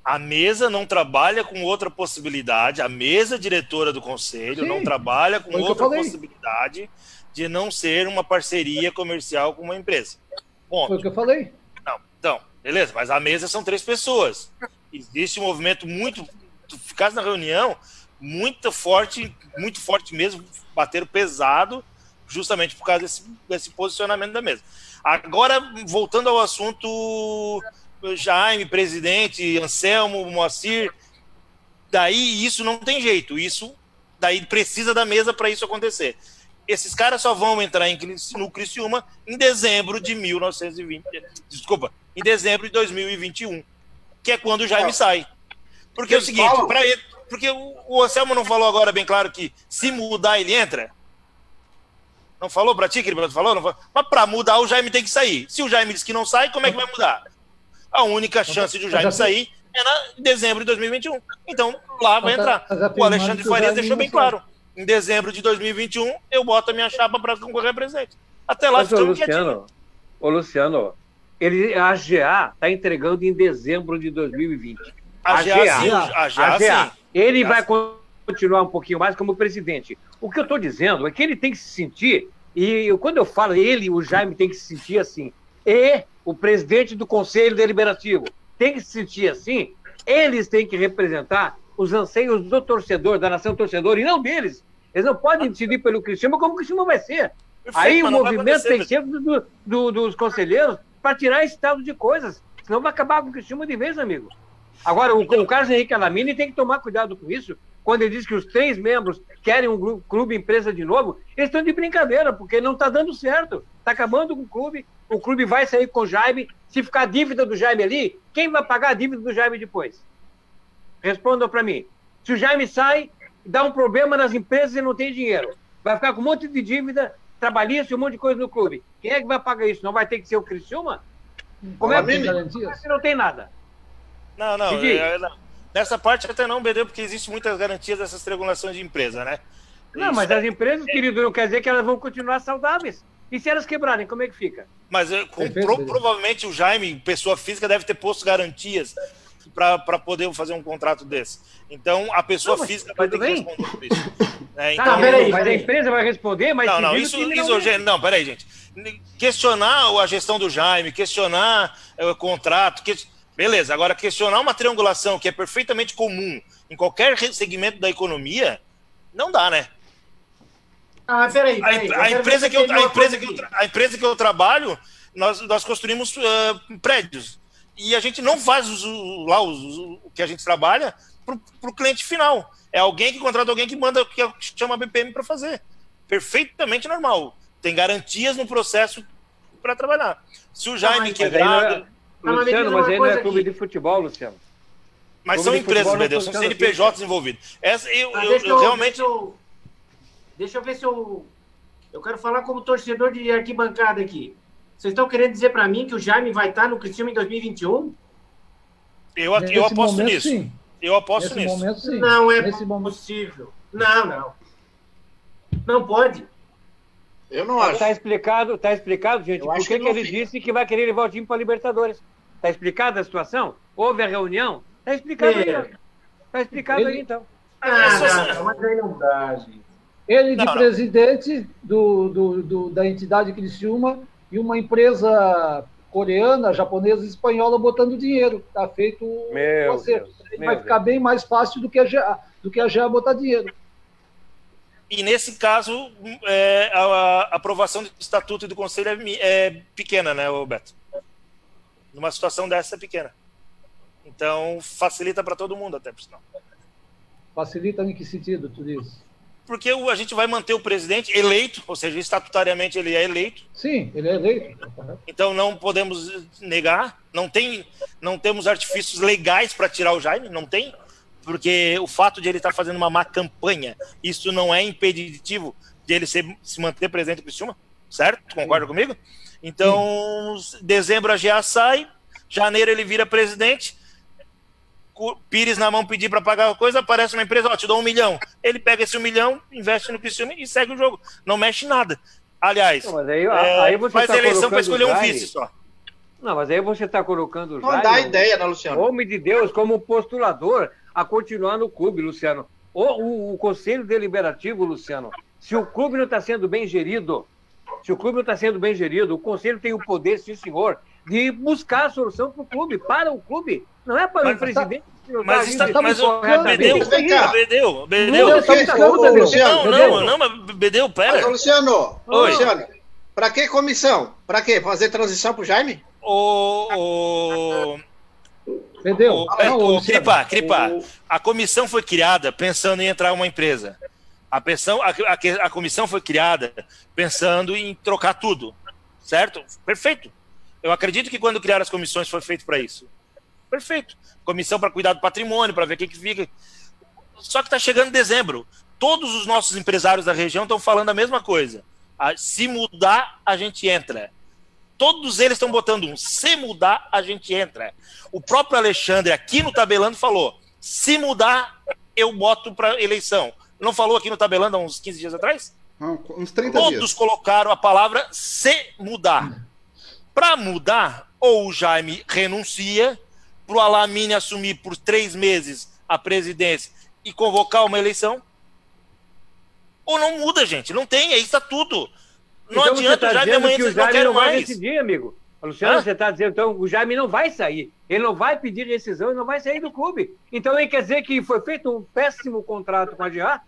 a mesa não trabalha com outra possibilidade, a mesa diretora do conselho Sim, não trabalha com outra possibilidade de não ser uma parceria comercial com uma empresa. Ponto. Foi o que eu falei. Não, então, beleza, mas a mesa são três pessoas. Existe um movimento muito. Tu ficasse na reunião, muito forte, muito forte mesmo, bateram pesado, justamente por causa desse, desse posicionamento da mesa. Agora, voltando ao assunto Jaime, presidente, Anselmo, Moacir, daí isso não tem jeito. Isso daí precisa da mesa para isso acontecer. Esses caras só vão entrar em, no Criciúma em dezembro de 1920. Desculpa, em dezembro de 2021, que é quando o Jaime sai. Porque é o seguinte, para ele, porque o, Anselmo não falou agora bem claro que se mudar ele entra. Não falou pra ti, querido? Falou? Não falou? Mas pra mudar, o Jaime tem que sair. Se o Jaime diz que não sai, como é que vai mudar? A única chance de o Jaime a- sair é na, em dezembro de 2021. Então, lá vai a- entrar. O Alexandre Farias deixou bem claro. Em dezembro de 2021, eu boto a minha chapa para concorrer a presidente. Até lá, Mas, ô. Luciano, ô, Luciano, ele, a AGA está entregando em dezembro de 2020. A GA, sim, AGA. a GA, AGA. sim. Ele vai sim. continuar um pouquinho mais como presidente. O que eu estou dizendo é que ele tem que se sentir, e eu- quando eu falo ele, o Jaime tem que se sentir assim, e o presidente do Conselho Deliberativo tem que se sentir assim, eles têm que representar os anseios do torcedor, da nação torcedor, e não deles. Eles não podem decidir pelo Cristiano como o Cristiano vai ser. Aí o movimento tem ser do- do- dos conselheiros para tirar esse estado de coisas. Senão vai acabar com o Cristiano de vez, amigo. Agora, o, o Carlos Henrique Alamini tem que tomar cuidado com isso. Quando ele diz que os três membros querem um clube empresa de novo, eles estão de brincadeira, porque não está dando certo. Está acabando com o clube. O clube vai sair com o Jaime. Se ficar a dívida do Jaime ali, quem vai pagar a dívida do Jaime depois? Respondam para mim. Se o Jaime sai, dá um problema nas empresas e não tem dinheiro. Vai ficar com um monte de dívida trabalhista e um monte de coisa no clube. Quem é que vai pagar isso? Não vai ter que ser o Criciúma? Como é que não tem nada? Não, não, Didi. é, não. Nessa parte até não, BD, porque existe muitas garantias dessas regulações de empresa, né? Não, Isso mas é- as empresas, querido, não quer dizer que elas vão continuar saudáveis. E se elas quebrarem, como é que fica? Mas é, com- pro- provavelmente o Jaime, pessoa física, deve ter posto garantias para poder fazer um contrato desse. Então a pessoa Não, mas física vai ter tudo que bem. responder por isso. Tá, Então, peraí, mas a empresa vai responder, mas não, não, isso, isso, não. gente, não, peraí, gente. Questionar a gestão do Jaime, questionar é, o contrato, que- beleza. Agora, questionar uma triangulação que é perfeitamente comum em qualquer segmento da economia, não dá, né? Ah, peraí, A, peraí. a quero empresa que eu, a, empresa que eu, a empresa que eu trabalho, nós, nós construímos ah, prédios. E a gente não faz os- o- lá os- o que a gente trabalha para o cliente final. É alguém que contrata alguém que manda, que chama a BPM para fazer. Perfeitamente normal. Tem garantias no processo para trabalhar. Se o Jaime mas- Mas mas me Luciano, mas aí não é clube aqui. de futebol, Luciano. Mas clube são empresas, meu Deus, são funciona assim, CNPJs envolvidos. Essa, eu, eu- deixa, eu eu, realmente. deixa, eu, deixa eu ver se eu. Eu quero falar como torcedor de arquibancada aqui. Vocês estão querendo dizer para mim que o Jaime vai estar no Criciúma em 2021? Eu, eu Nesse aposto momento, nisso. Sim. Eu aposto Nesse nisso. momento, sim. Não é Nesse momento, possível. Não, não. Não pode. Eu não acho. Tá explicado, tá explicado, gente, Eu por acho que, ele fica. disse que vai querer levar o time para Libertadores. Tá explicada a situação? Houve a reunião? Tá explicado aí, É. ó. Tá explicado Ele- aí, então. Ah, Isso- não, não, mas aí não dá, gente. Ele de Não, não. presidente do, do, do- da entidade Criciúma e uma empresa coreana, japonesa e espanhola botando dinheiro. Está feito o Meu acerto. Deus, vai ficar bem mais fácil do que a GA, do que a GA botar dinheiro. E nesse caso, é, a, a aprovação do estatuto e do conselho é, é pequena, né, Beto? Numa situação dessa é pequena. Então, facilita para todo mundo, até por sinal. Facilita em que sentido, tu diz? Porque o- a gente vai manter o presidente eleito, ou seja, estatutariamente ele é eleito, Sim, ele é eleito. tá então não podemos negar, não tem, não temos artifícios legais para tirar o Jaime, não tem, porque o fato de ele estar fazendo uma má campanha, isso não é impeditivo de ele ser, se manter presidente do Criciúma, certo? Concorda comigo? Então, dezembro a GA sai, janeiro ele vira presidente, Pires na mão pedir para pagar a coisa, aparece uma empresa, ó, te dou um milhão. Ele pega esse um milhão, investe no Criciúma e segue o jogo. Não mexe nada. Aliás, Não, mas aí, é, aí você faz tá eleição para escolher um vice só. Não, mas aí você está colocando o Não Jaime, dá ideia, né, Luciano? homem de Deus, como postulador a continuar no clube, Luciano. O, o, o Conselho Deliberativo, Luciano, se o clube não está sendo bem gerido, se o clube não está sendo bem gerido, o Conselho tem o poder, sim senhor, de buscar a solução para o clube, para o clube. Não é para Mas o presidente. que não Mas, tá está, agindo mas o. Bedeu, Mas. Bedeu, Bedeu. Não, tá. Luciano, Não, não, não, mas Bedeu, Mas, ô, pera. Luciano, ô, Oi. Luciano, pra que comissão? Pra quê? Fazer transição pro Jaime? O, o, Entendeu? o, Não, o, Luciano, Cripa, Cripa, o- a comissão foi criada pensando em entrar uma empresa. A, pensão, a, a, a comissão foi criada pensando em trocar tudo. Certo? Perfeito. Eu acredito que quando criaram as comissões foi feito para isso. Perfeito. Comissão para cuidar do patrimônio, para ver quem que fica. Só que está chegando dezembro. Todos os nossos empresários da região estão falando a mesma coisa. Se mudar, a gente entra. Todos eles estão botando um. Se mudar, a gente entra. O próprio Alexandre, aqui no Tabelando, falou: se mudar, eu boto para eleição. Não falou aqui no Tabelando há uns 15 dias atrás? Não, uns 30 Todos dias. colocaram a palavra se mudar. Para mudar, ou o Jaime renuncia, para o Alamine assumir por três meses a presidência e convocar uma eleição, ou não muda, gente. Não tem, aí está tudo. Não Então adianta tá o Jaime amanhã que o não Jaime quero não vai mais. decidir, amigo. Luciano, Hã? você está dizendo, então, o Jaime não vai sair. Ele não vai pedir rescisão e não vai sair do clube. Então, aí quer dizer que foi feito um péssimo contrato com a GA?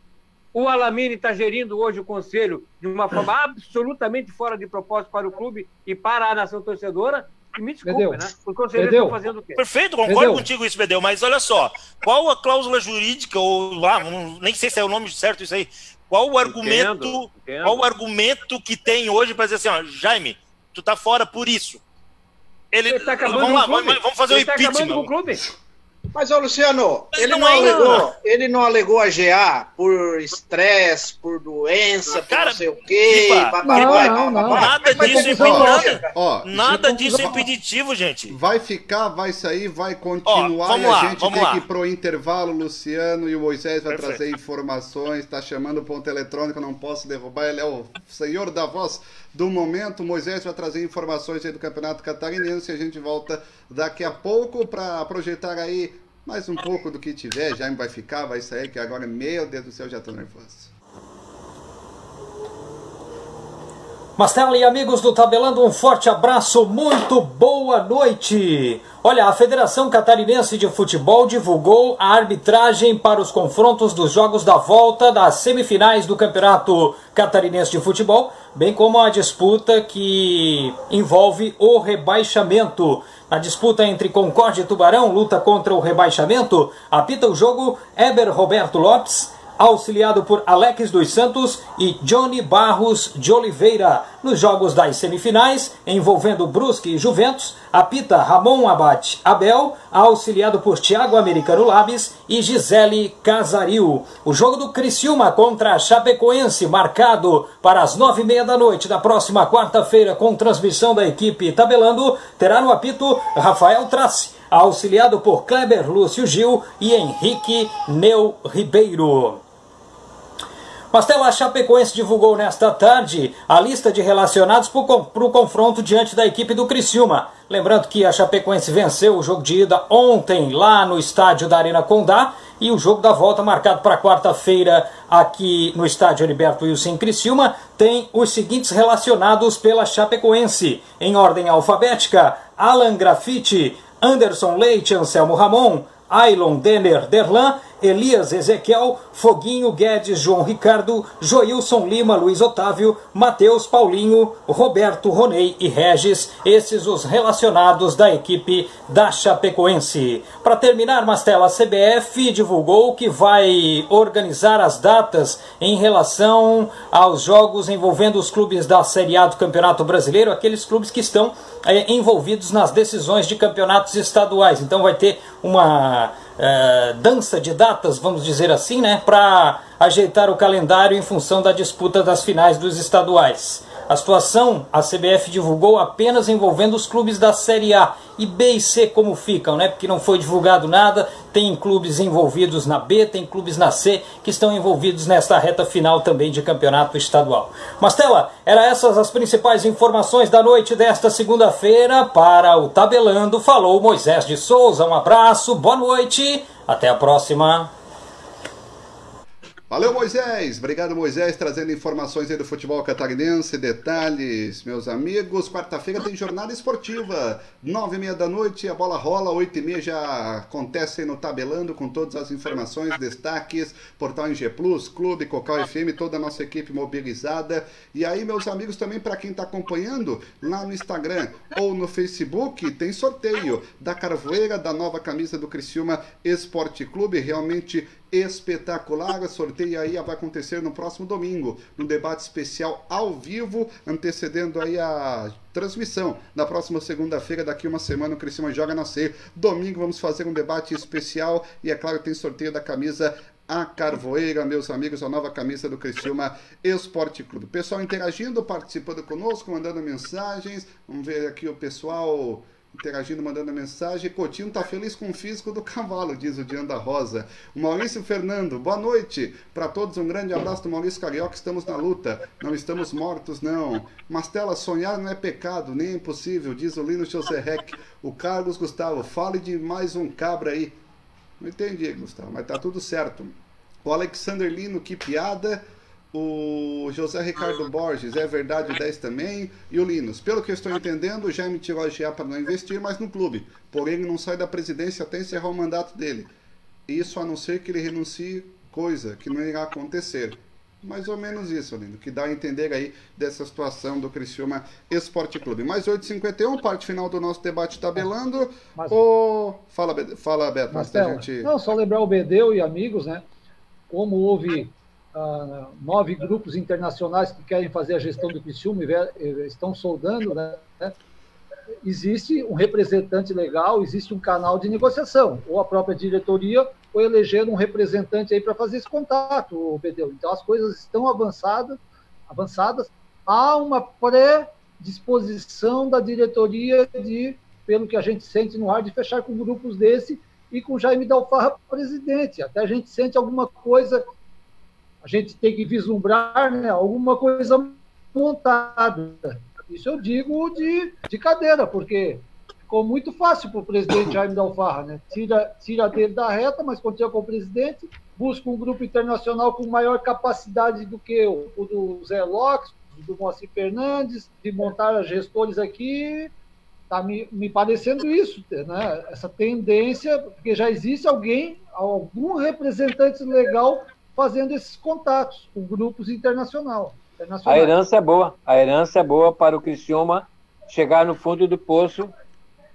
O Alamine está gerindo hoje o conselho de uma forma absolutamente fora de propósito para o clube e para a nação torcedora? E me desculpe, Entendeu? né? Os conselheiros estão fazendo o quê? Perfeito, concordo Entendeu? contigo isso, Bedeu, mas olha só, qual a cláusula jurídica, ou lá, nem sei se é o nome certo isso aí, qual o argumento, Entendo, entendo. qual o argumento que tem hoje para dizer assim, ó, Jaime, tu tá fora por isso. Ele, Ele está acabando vamos lá, com o clube. vamos, fazer o Ele tá acabando com o impeachment. clube. Mas, ô Luciano, Mas ele não não, é, alegou, não. ele não alegou a GA por estresse, por doença, por Cara, não sei o quê. Bababá, não, não. Nada disso é confusão, nada. Ó, disso é impeditivo, gente. Vai ficar, vai sair, vai continuar vamos e a lá, gente vamos tem lá. que ir pro intervalo. Luciano e o Moisés vai Perfeito. trazer informações. Tá chamando o ponto eletrônico, não posso derrubar. Ele é o senhor da voz do momento. O Moisés vai trazer informações aí do Campeonato Catarinense. A gente volta daqui a pouco para projetar aí mais um pouco do que tiver. Jaime vai ficar, vai sair, que agora, meu Deus do céu, já tô nervoso. Mastela e amigos do Tabelando, um forte abraço, muito boa noite. Olha, a Federação Catarinense de Futebol divulgou a arbitragem para os confrontos dos jogos da volta das semifinais do Campeonato Catarinense de Futebol, bem como a disputa que envolve o rebaixamento. Na disputa entre Concórdia e Tubarão, luta contra o rebaixamento, apita o jogo Eber Roberto Lopes, auxiliado por Alex dos Santos e Johnny Barros de Oliveira. Nos jogos das semifinais, envolvendo Brusque e Juventus, apita Ramon Abate Abel, auxiliado por Thiago Americano Labes e Gisele Casaril. O jogo do Criciúma contra a Chapecoense, marcado para as nove e meia da noite da próxima quarta-feira, com transmissão da equipe Tabelando, terá no apito Rafael Trace, auxiliado por Kleber Lúcio Gil e Henrique Neu Ribeiro. Mastela a Chapecoense divulgou nesta tarde a lista de relacionados para o confronto diante da equipe do Criciúma. Lembrando que a Chapecoense venceu o jogo de ida ontem lá no estádio da Arena Condá E o jogo da volta, marcado para quarta-feira aqui no estádio Heriberto Wilson Criciúma, tem os seguintes relacionados pela Chapecoense. Em ordem alfabética, Alan Graffiti, Anderson Leite, Anselmo Ramon, Ailon Denner Derlan Elias Ezequiel, Foguinho Guedes, João Ricardo, Joilson Lima, Luiz Otávio, Matheus Paulinho, Roberto Ronei e Regis, esses os relacionados da equipe da Chapecoense. Para terminar, Mastela, a CBF divulgou que vai organizar as datas em relação aos jogos envolvendo os clubes da Série A do Campeonato Brasileiro, aqueles clubes que estão é, envolvidos nas decisões de campeonatos estaduais. Então vai ter uma é, dança de datas, vamos dizer assim, né, para ajeitar o calendário em função da disputa das finais dos estaduais. A situação a CBF divulgou apenas envolvendo os clubes da Série A e B e C como ficam, né? Porque não foi divulgado nada. Tem clubes envolvidos na B, tem clubes na C que estão envolvidos nesta reta final também de campeonato estadual. Mastela, eram essas as principais informações da noite desta segunda-feira para o Tabelando. Falou Moisés de Souza. Um abraço, boa noite, até a próxima. Valeu, Moisés! Obrigado, Moisés, trazendo informações aí do futebol catarinense, detalhes, meus amigos. Quarta-feira tem jornada esportiva, nove e meia da noite, a bola rola, oito e meia já acontece no Tabelando com todas as informações, destaques, Portal NG Plus, Clube, Cocal FM, toda a nossa equipe mobilizada. E aí, meus amigos, também para quem está acompanhando, lá no Instagram ou no Facebook, tem sorteio da Carvoeira, da nova camisa do Criciúma Esporte Clube, realmente espetacular. O sorteio aí vai acontecer no próximo domingo, no debate especial ao vivo, antecedendo aí a transmissão. Na próxima segunda-feira, daqui uma semana, o Criciúma joga na C. Domingo vamos fazer um debate especial e é claro tem sorteio da camisa a Carvoeira, meus amigos, a nova camisa do Criciúma Esporte Clube. Pessoal interagindo, participando conosco, mandando mensagens. Vamos ver aqui o pessoal interagindo, mandando mensagem. Coutinho tá feliz com o físico do cavalo, diz o Dianda Rosa. O Maurício Fernando, boa noite. Para todos, um grande abraço do Maurício Carioca. Estamos na luta, não estamos mortos, não. Mastela, sonhar não é pecado, nem é impossível, diz o Lino José. O Carlos Gustavo, fale de mais um cabra aí. Não entendi, Gustavo, mas tá tudo certo. O Alexander Lino, que piada. O José Ricardo Borges, é verdade 10 também. E o Linus, pelo que eu estou entendendo, já me tirou a GA para não investir mais no clube. Porém, ele não sai da presidência até encerrar o mandato dele. Isso a não ser que ele renuncie, coisa que não irá acontecer. Mais ou menos isso, Lindo, que dá a entender aí dessa situação do Criciúma Esporte Clube. Mais 8h51, parte final do nosso debate tabelando. Mas, o... Fala, fala, Beto, Marcelo, gente... Não, só lembrar o Bedeu e amigos, né? Como houve uh, nove grupos internacionais que querem fazer a gestão do Criciúma e estão soldando, né? Existe um representante legal, existe um canal de negociação, ou a própria diretoria, ou eleger um representante aí para fazer esse contato, Bedeu. Então as coisas estão avançadas, avançadas. Há uma pré-disposição da diretoria de, pelo que a gente sente no ar, de fechar com grupos desse e com Jaime Dalfarra presidente. Até a gente sente alguma coisa a gente tem que vislumbrar né, alguma coisa montada. Isso eu digo de, de cadeira, porque ficou muito fácil para o presidente Jaime Dalfarra. Né? Tira, tira dele da reta, mas continua com o presidente, busca um grupo internacional com maior capacidade do que o, o do Zé Lopes, do Moacir Fernandes, de montar gestores aqui. Está me, me parecendo isso, né? essa tendência, porque já existe alguém, algum representante legal fazendo esses contatos com grupos internacional, A herança é boa, a herança é boa para o Criciúma chegar no fundo do poço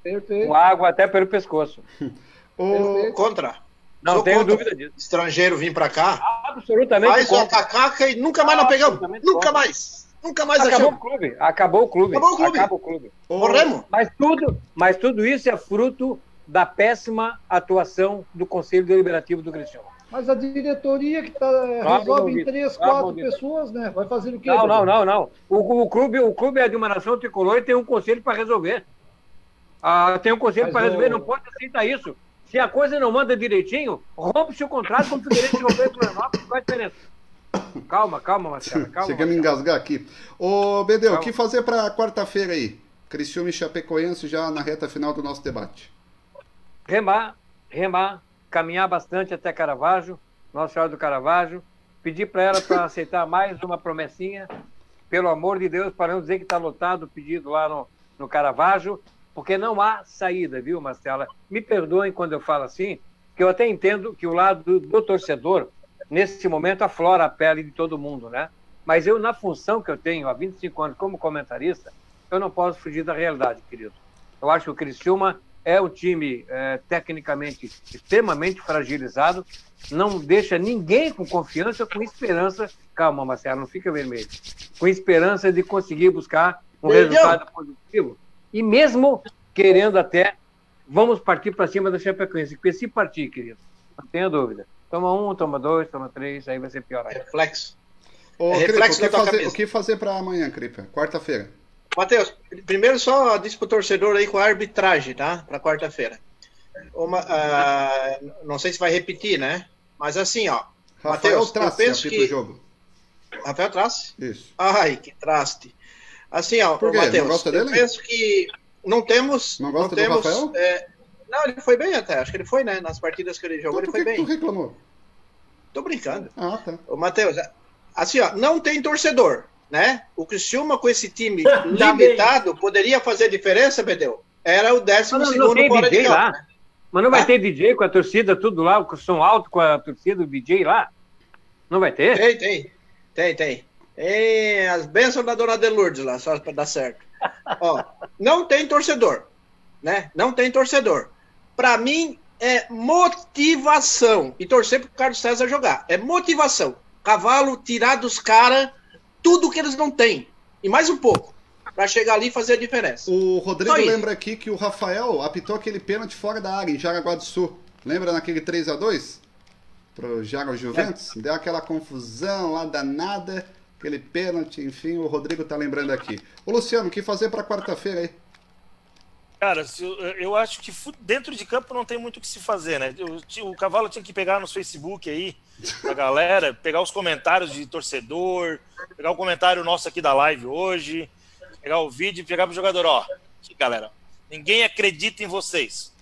Perfeito. com água até pelo pescoço. o... Contra. Não Sou tenho contra. dúvida disso. Estrangeiro vir para cá. Absolutamente. Faz uma cacaca e nunca mais nós pegamos. Nunca mais. Nunca mais acabou o clube. Acabou o clube. Acabou o clube. Acabou o clube. Morremos. Mas tudo, mas tudo isso é fruto da péssima atuação do Conselho Deliberativo do Criciúma. Mas a diretoria que tá, resolve em três, quatro pessoas, né? Vai fazer o quê? Não, não, não, não. O, o, clube, o clube é de uma nação tricolor e tem um conselho para resolver. Ah, tem um conselho para resolver, não pode aceitar isso. Se a coisa não manda direitinho, rompe-se o contrato com o Figueirense de Roberto Florianópolis, qual a diferença? Calma, calma, Marcelo, calma. Você quer me engasgar aqui. Ô, Bedeu, o que fazer para quarta-feira aí? Criciúma e Chapecoense já na reta final do nosso debate. Remar, remar, caminhar bastante até Caravaggio, Nossa Senhora do Caravaggio, pedir para ela para aceitar mais uma promessinha, pelo amor de Deus, para não dizer que está lotado o pedido lá no, no Caravaggio, porque não há saída, viu, Marcela? Me perdoem quando eu falo assim, que eu até entendo que o lado do, do torcedor, nesse momento, aflora a pele de todo mundo, né? Mas eu, na função que eu tenho há 25 anos como comentarista, eu não posso fugir da realidade, querido. Eu acho que o Criciúma é um time é, tecnicamente extremamente fragilizado, não deixa ninguém com confiança, com esperança. Calma, Marcelo, não fica vermelho. Com esperança de conseguir buscar um Entendeu? resultado positivo. E mesmo querendo até, vamos partir para cima da Chapecoense. Porque se partir, querido, não tenha dúvida. Toma um, toma dois, toma três, aí vai ser pior ainda. Reflexo. Ô, É Cripa, reflexo o que fazer, o que fazer para amanhã, Cripa? Quarta-feira. Matheus, primeiro só diz pro torcedor aí com a arbitragem, tá? Para quarta-feira. Ah, não sei se vai repetir, né? Mas assim, ó. Rafael Matheus, eu penso que- o jogo. Rafael Trace? Isso. Ai, que traste. Assim, ó, Por quê? Matheus, Não gosta eu dele? penso que não temos. Não gosta do temos, Rafael? é, não, ele foi bem até. Acho que ele foi, né? Nas partidas que ele jogou, Então, ele foi que tu bem. reclamou? Tô brincando. Ah, tá. Ô, Matheus, assim, ó, não tem torcedor, né? O Criciúma com esse time limitado poderia fazer diferença, Bedeu? Era o décimo Mas não, segundo não fora de campo. lá. Mas não vai Ah? ter DJ com a torcida, tudo lá, o som alto com a torcida, o DJ lá? Não vai ter? Tem, tem. Tem, tem. Tem as bênçãos da dona Delourdes lá, só para dar certo. Ó, não tem torcedor, né? Não tem torcedor. Para mim é motivação e torcer pro Carlos César jogar. É motivação. Cavalo tirar dos caras tudo que eles não têm e mais um pouco para chegar ali e fazer a diferença. O Rodrigo lembra aqui que o Rafael apitou aquele pênalti fora da área em Jaraguá do Sul. Lembra naquele 3 a 2 Pro Jaguar Juventus? É. Deu aquela confusão lá danada, aquele pênalti, enfim, o Rodrigo tá lembrando aqui. Ô Luciano, o que fazer pra quarta-feira aí? Cara, eu, acho que dentro de campo não tem muito o que se fazer, né? O Cavalo tinha que pegar nos Facebook aí, da galera, pegar os comentários de torcedor, pegar o comentário nosso aqui da live hoje, pegar o vídeo e pegar pro jogador, ó. Aqui, galera, ninguém acredita em vocês.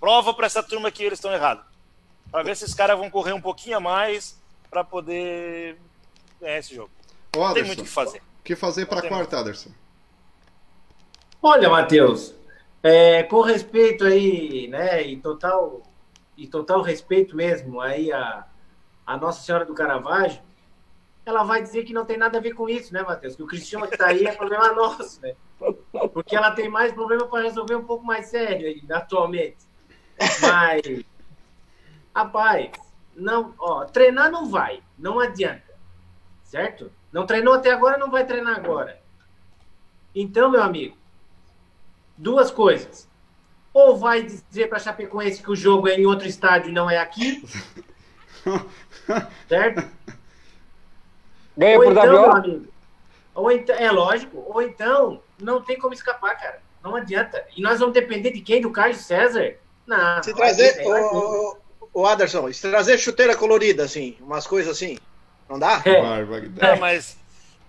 Prova pra essa turma que eles estão errados. Pra ver se esses caras vão correr um pouquinho a mais pra poder ganhar esse jogo. Ô Não tem muito o que fazer. o que fazer pra tem quarta, Aderson? Olha, Matheus, é, com respeito aí, né, e total, e total respeito mesmo aí a, a Nossa Senhora do Caravaggio, ela vai dizer que não tem nada a ver com isso, né, Matheus? Que o Cristiano que tá aí é problema nosso, né? Porque ela tem mais problema para resolver um pouco mais sério atualmente. Mas, rapaz, não, ó, treinar não vai, não adianta, certo? Não treinou até agora, não vai treinar agora. Então, meu amigo, duas coisas. Ou vai dizer para Chapecoense que o jogo é em outro estádio e não é aqui, certo? Ganha ou por então, WO? amigo, ou então, é lógico, ou então não tem como escapar, cara. Não adianta. E nós vamos depender de quem? Do Carlos César? Não. Se trazer, o, o Aderson, se trazer chuteira colorida, assim, umas coisas assim, não dá? É. Barbaridade. É, mas.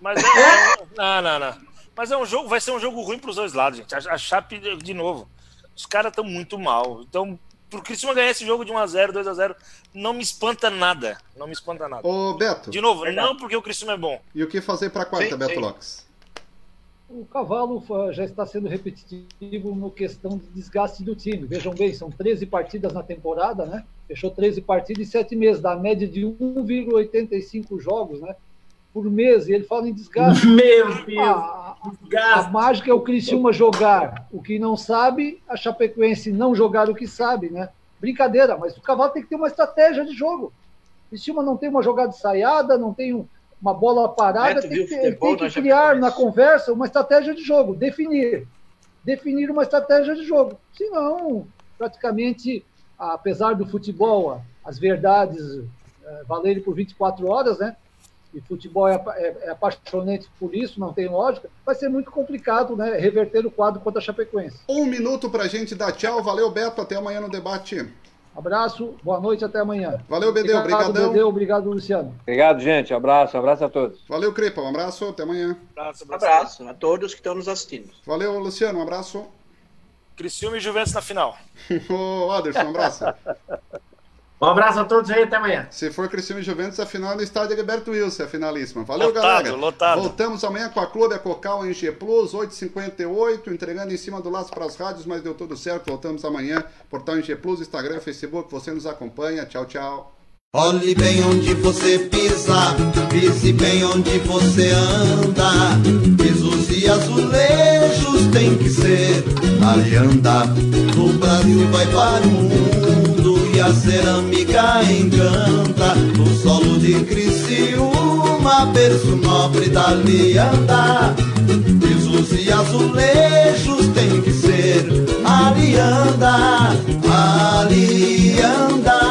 Mas é, é não, não, não. Mas é um jogo, vai ser um jogo ruim pros dois lados, gente. A, a Chape, de de novo, os caras estão muito mal. Então, pro Criciúma ganhar esse jogo de 1x0, 2x0, não me espanta nada. Não me espanta nada. Ô Beto, De novo, Verdade. não porque o Criciúma é bom. e o que fazer pra quarta, Sim, Beto sim. Lopes? O cavalo fa- já está sendo repetitivo no questão de desgaste do time. Vejam bem, são 13 partidas na temporada, né? Fechou 13 partidas em 7 meses, dá média de 1,85 jogos, né? Por mês, e ele fala em desgaste. Meu Deus, A, a desgaste. mágica é o Criciúma jogar o que não sabe, a Chapecoense não jogar o que sabe, né? Brincadeira, mas o cavalo tem que ter uma estratégia de jogo. O Criciúma não tem uma jogada ensaiada, não tem um- uma bola parada, tem que, ele tem que criar na conversa uma estratégia de jogo, definir. Definir uma estratégia de jogo. Senão, praticamente, apesar do futebol, a- as verdades eh, valerem por 24 horas, né? E futebol é, é- é apaixonante por isso, não tem lógica, vai ser muito complicado né, reverter o quadro contra a Chapecoense. Um minuto pra gente dar tchau. Valeu, Beto. Até amanhã no debate. Abraço, boa noite, até amanhã. Valeu, Bedeu. Obrigado, Obrigadão. Bedeu, obrigado, Luciano. Obrigado, gente. Abraço, abraço a todos. Valeu, Cripa. Um abraço. Até amanhã. Abraço, Um abraço a todos que estão nos assistindo. Valeu, Luciano. Um abraço. Criciúma e Juventus na final. Ô, Aderson, um abraço. Um abraço a todos aí, até amanhã. Se for Cristiano e Juventus, a final é no estádio Heriberto Wilson, a finalíssima. Valeu, Lotado, galera. lotado. Voltamos amanhã com a Clube, a Cocal em G Plus, 8h58, entregando em cima do laço para as rádios, mas deu tudo certo. Voltamos amanhã, portal em G Plus, Instagram, Facebook, você nos acompanha. Tchau, tchau. Olhe bem onde você pisa, pise bem onde você anda. Pisos e azulejos tem que ser alianda. O Brasil vai para o mundo a cerâmica encanta. No solo de Criciúma, berço nobre da lianda. Pisos e azulejos tem que ser alianda, alianda.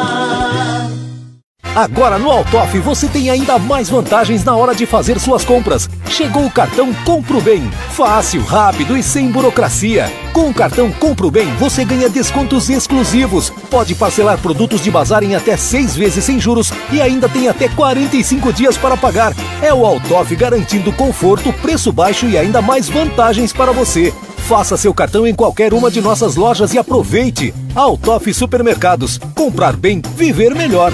Agora no Altoff você tem ainda mais vantagens na hora de fazer suas compras. Chegou o cartão Compro Bem. Fácil, rápido e sem burocracia. Com o cartão Compro Bem você ganha descontos exclusivos. Pode parcelar produtos de bazar em até seis vezes sem juros e ainda tem até 45 dias para pagar. É o Altoff garantindo conforto, preço baixo e ainda mais vantagens para você. Faça seu cartão em qualquer uma de nossas lojas e aproveite. Altoff Supermercados. Comprar bem, viver melhor.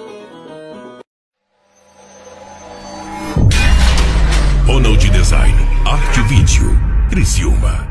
Criciúma.